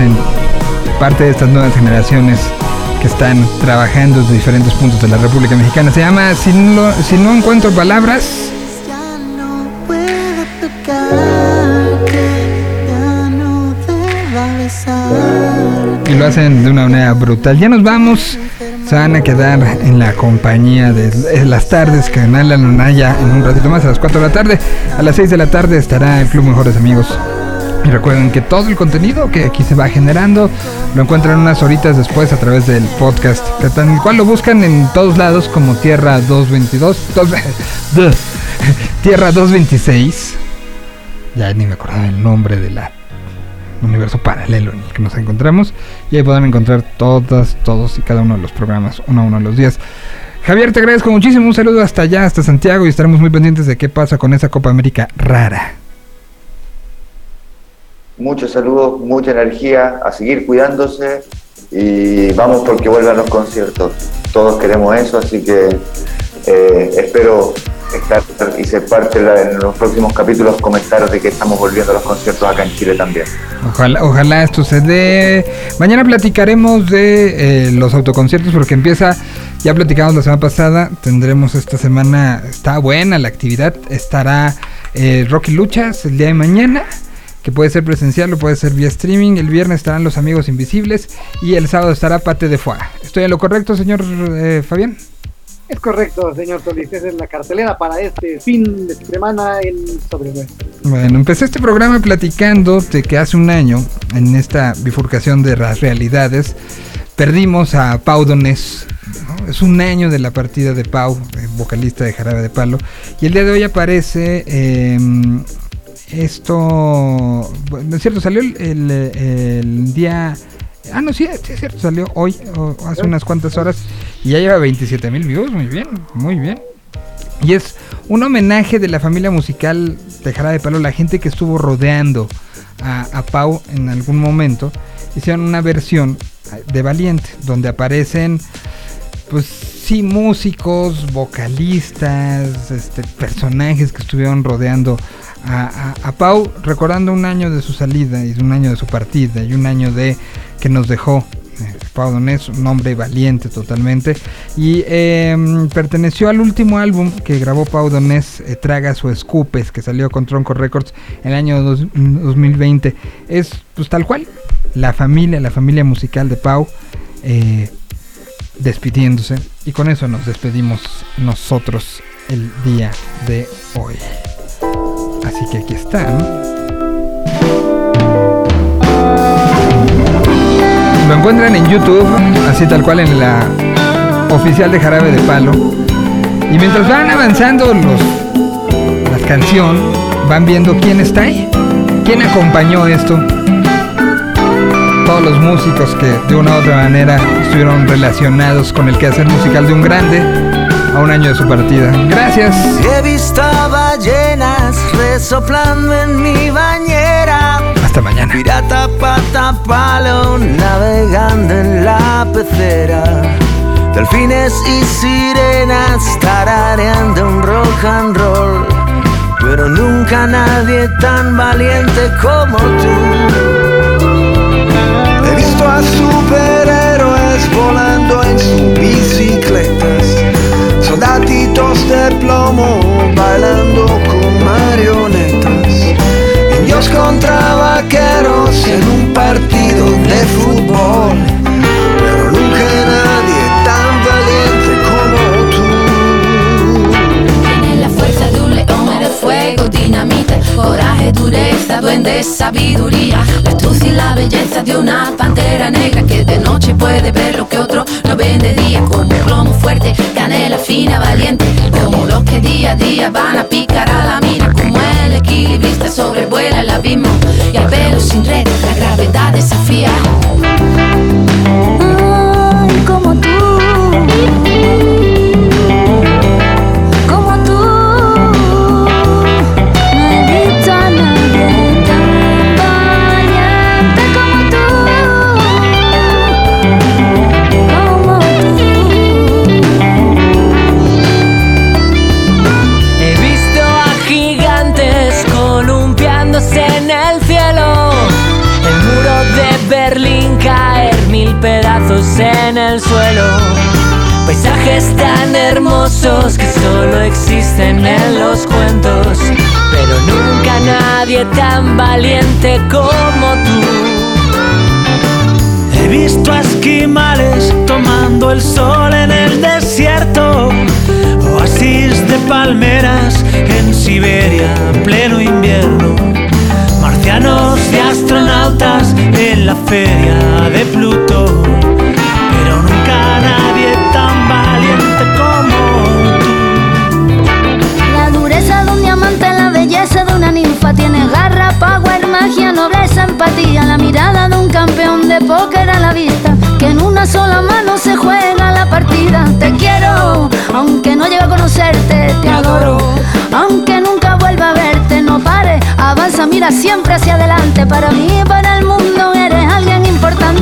Hacen parte de estas nuevas generaciones que están trabajando desde diferentes puntos de la República Mexicana. Se llama Si no, si no encuentro palabras. Y lo hacen de una manera brutal. Ya nos vamos. Se van a quedar en la compañía de las tardes Canal La ya en un ratito más a las 4 de la tarde. A las 6 de la tarde estará el Club Mejores Amigos Y recuerden que todo el contenido que aquí se va generando lo encuentran unas horitas después a través del podcast, que el cual lo buscan en todos lados como Tierra 222, dos- Tierra 226. Ya ni me acordaba el nombre de la universo paralelo en el que nos encontramos y ahí podrán encontrar todas, todos y cada uno de los programas uno a uno de los días. Javier, te agradezco muchísimo, un saludo hasta allá, hasta Santiago y estaremos muy pendientes de qué pasa con esa Copa América rara. Muchos saludos, mucha energía, a seguir cuidándose y vamos porque vuelvan los conciertos. Todos queremos eso, así que eh, espero estar y ser parte la- en los próximos capítulos, comentar de que estamos volviendo a los conciertos acá en Chile también. Ojalá, ojalá esto se dé. Mañana platicaremos de eh, los autoconciertos porque empieza, ya platicamos la semana pasada, tendremos esta semana, está buena la actividad, estará eh, Rocky Luchas el día de mañana, que puede ser presencial o puede ser vía streaming, el viernes estarán los amigos invisibles y el sábado estará Pate de Foie. ¿Estoy en lo correcto, señor eh, Fabián? Es correcto, señor Solís. Esa es la cartelera para este fin de semana en Sobrevuelo. Bueno, empecé este programa platicando de que hace un año, en esta bifurcación de las realidades, perdimos a Pau Donés. ¿no? Es un año de la partida de Pau, eh, vocalista de Jarabe de Palo. Y el día de hoy aparece eh, esto. Bueno, es cierto, salió el, el, día. Ah, no, sí, sí, es cierto, salió hoy, hace unas cuantas horas. Y ya lleva 27 mil views, muy bien, muy bien. Y es un homenaje de la familia musical de Jarabe de Palo, la gente que estuvo rodeando a, a Pau en algún momento. Hicieron una versión de Valiente, donde aparecen, pues sí, músicos, vocalistas, este, personajes que estuvieron rodeando a, a- Pau, recordando un año de su salida y un año de su partida y un año de que nos dejó. eh, Pau Donés, un hombre valiente totalmente. Y em, perteneció al último álbum que grabó Pau Donés, eh, Tragas o Escupes, que salió con Tronco Records en el año dos- 2020. Es pues tal cual, la familia, la familia musical de Pau. eh, despidiéndose y con eso nos despedimos nosotros el día de hoy. Así que aquí están. Lo encuentran en YouTube, así tal cual en la oficial de Jarabe de Palo. Y mientras van avanzando los la canción, van viendo quién está ahí, quién acompañó esto. Todos los músicos que de una u otra manera estuvieron relacionados con el quehacer musical de un grande a un año de su partida. Gracias. Resoplando en mi bañera. Hasta mañana. Pirata pata palo navegando en la pecera. Delfines y sirenas tarareando un rock and roll. Pero nunca nadie tan valiente como tú. He visto a superhéroes volando en sus bicicletas, soldatitos de plomo bailando marionetas, indios contra vaqueros en un partido de fútbol, duende, sabiduría, la astucia y la belleza de una pantera negra que de noche puede ver lo que otro no ven de día, como plomo fuerte, canela fina, valiente, como los que día a día van a picar a la mina, como el equilibrista sobrevuela el abismo. Y al pelo sin red la gravedad desafía. En el suelo. Paisajes tan hermosos que solo existen en los cuentos. Pero nunca nadie tan valiente como tú. He visto a esquimales tomando el sol en el desierto, oasis de palmeras en Siberia en pleno invierno, marcianos de feria de Pluto, power, magia, nobleza, empatía. La mirada de un campeón de póker a la vista. Que en una sola mano se juega la partida. Te quiero, aunque no llegue a conocerte Te adoro, aunque nunca vuelva a verte No pares, avanza, mira siempre hacia adelante. Para mí, para el mundo, eres alguien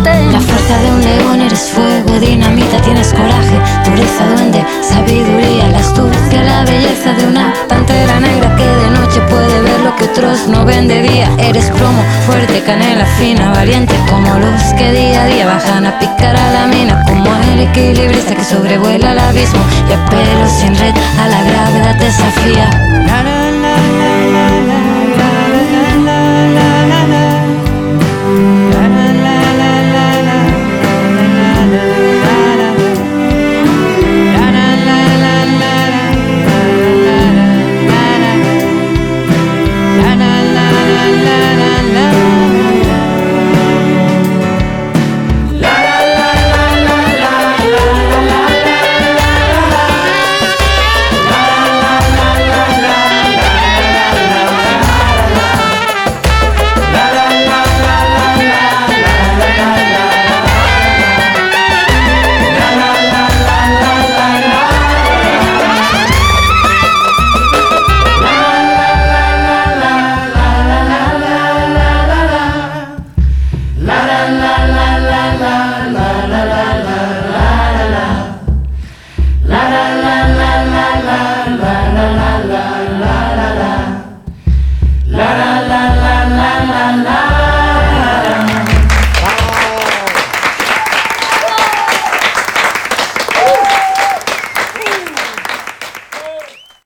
La fuerza de un león, eres fuego, dinamita, tienes coraje, dureza, duende, sabiduría, la astucia, la belleza de una pantera negra que de noche puede ver lo que otros no ven de día. Eres plomo, fuerte, canela fina, valiente como los que día a día bajan a picar a la mina, como el equilibrista que sobrevuela el abismo y a sin red a la gravedad desafía.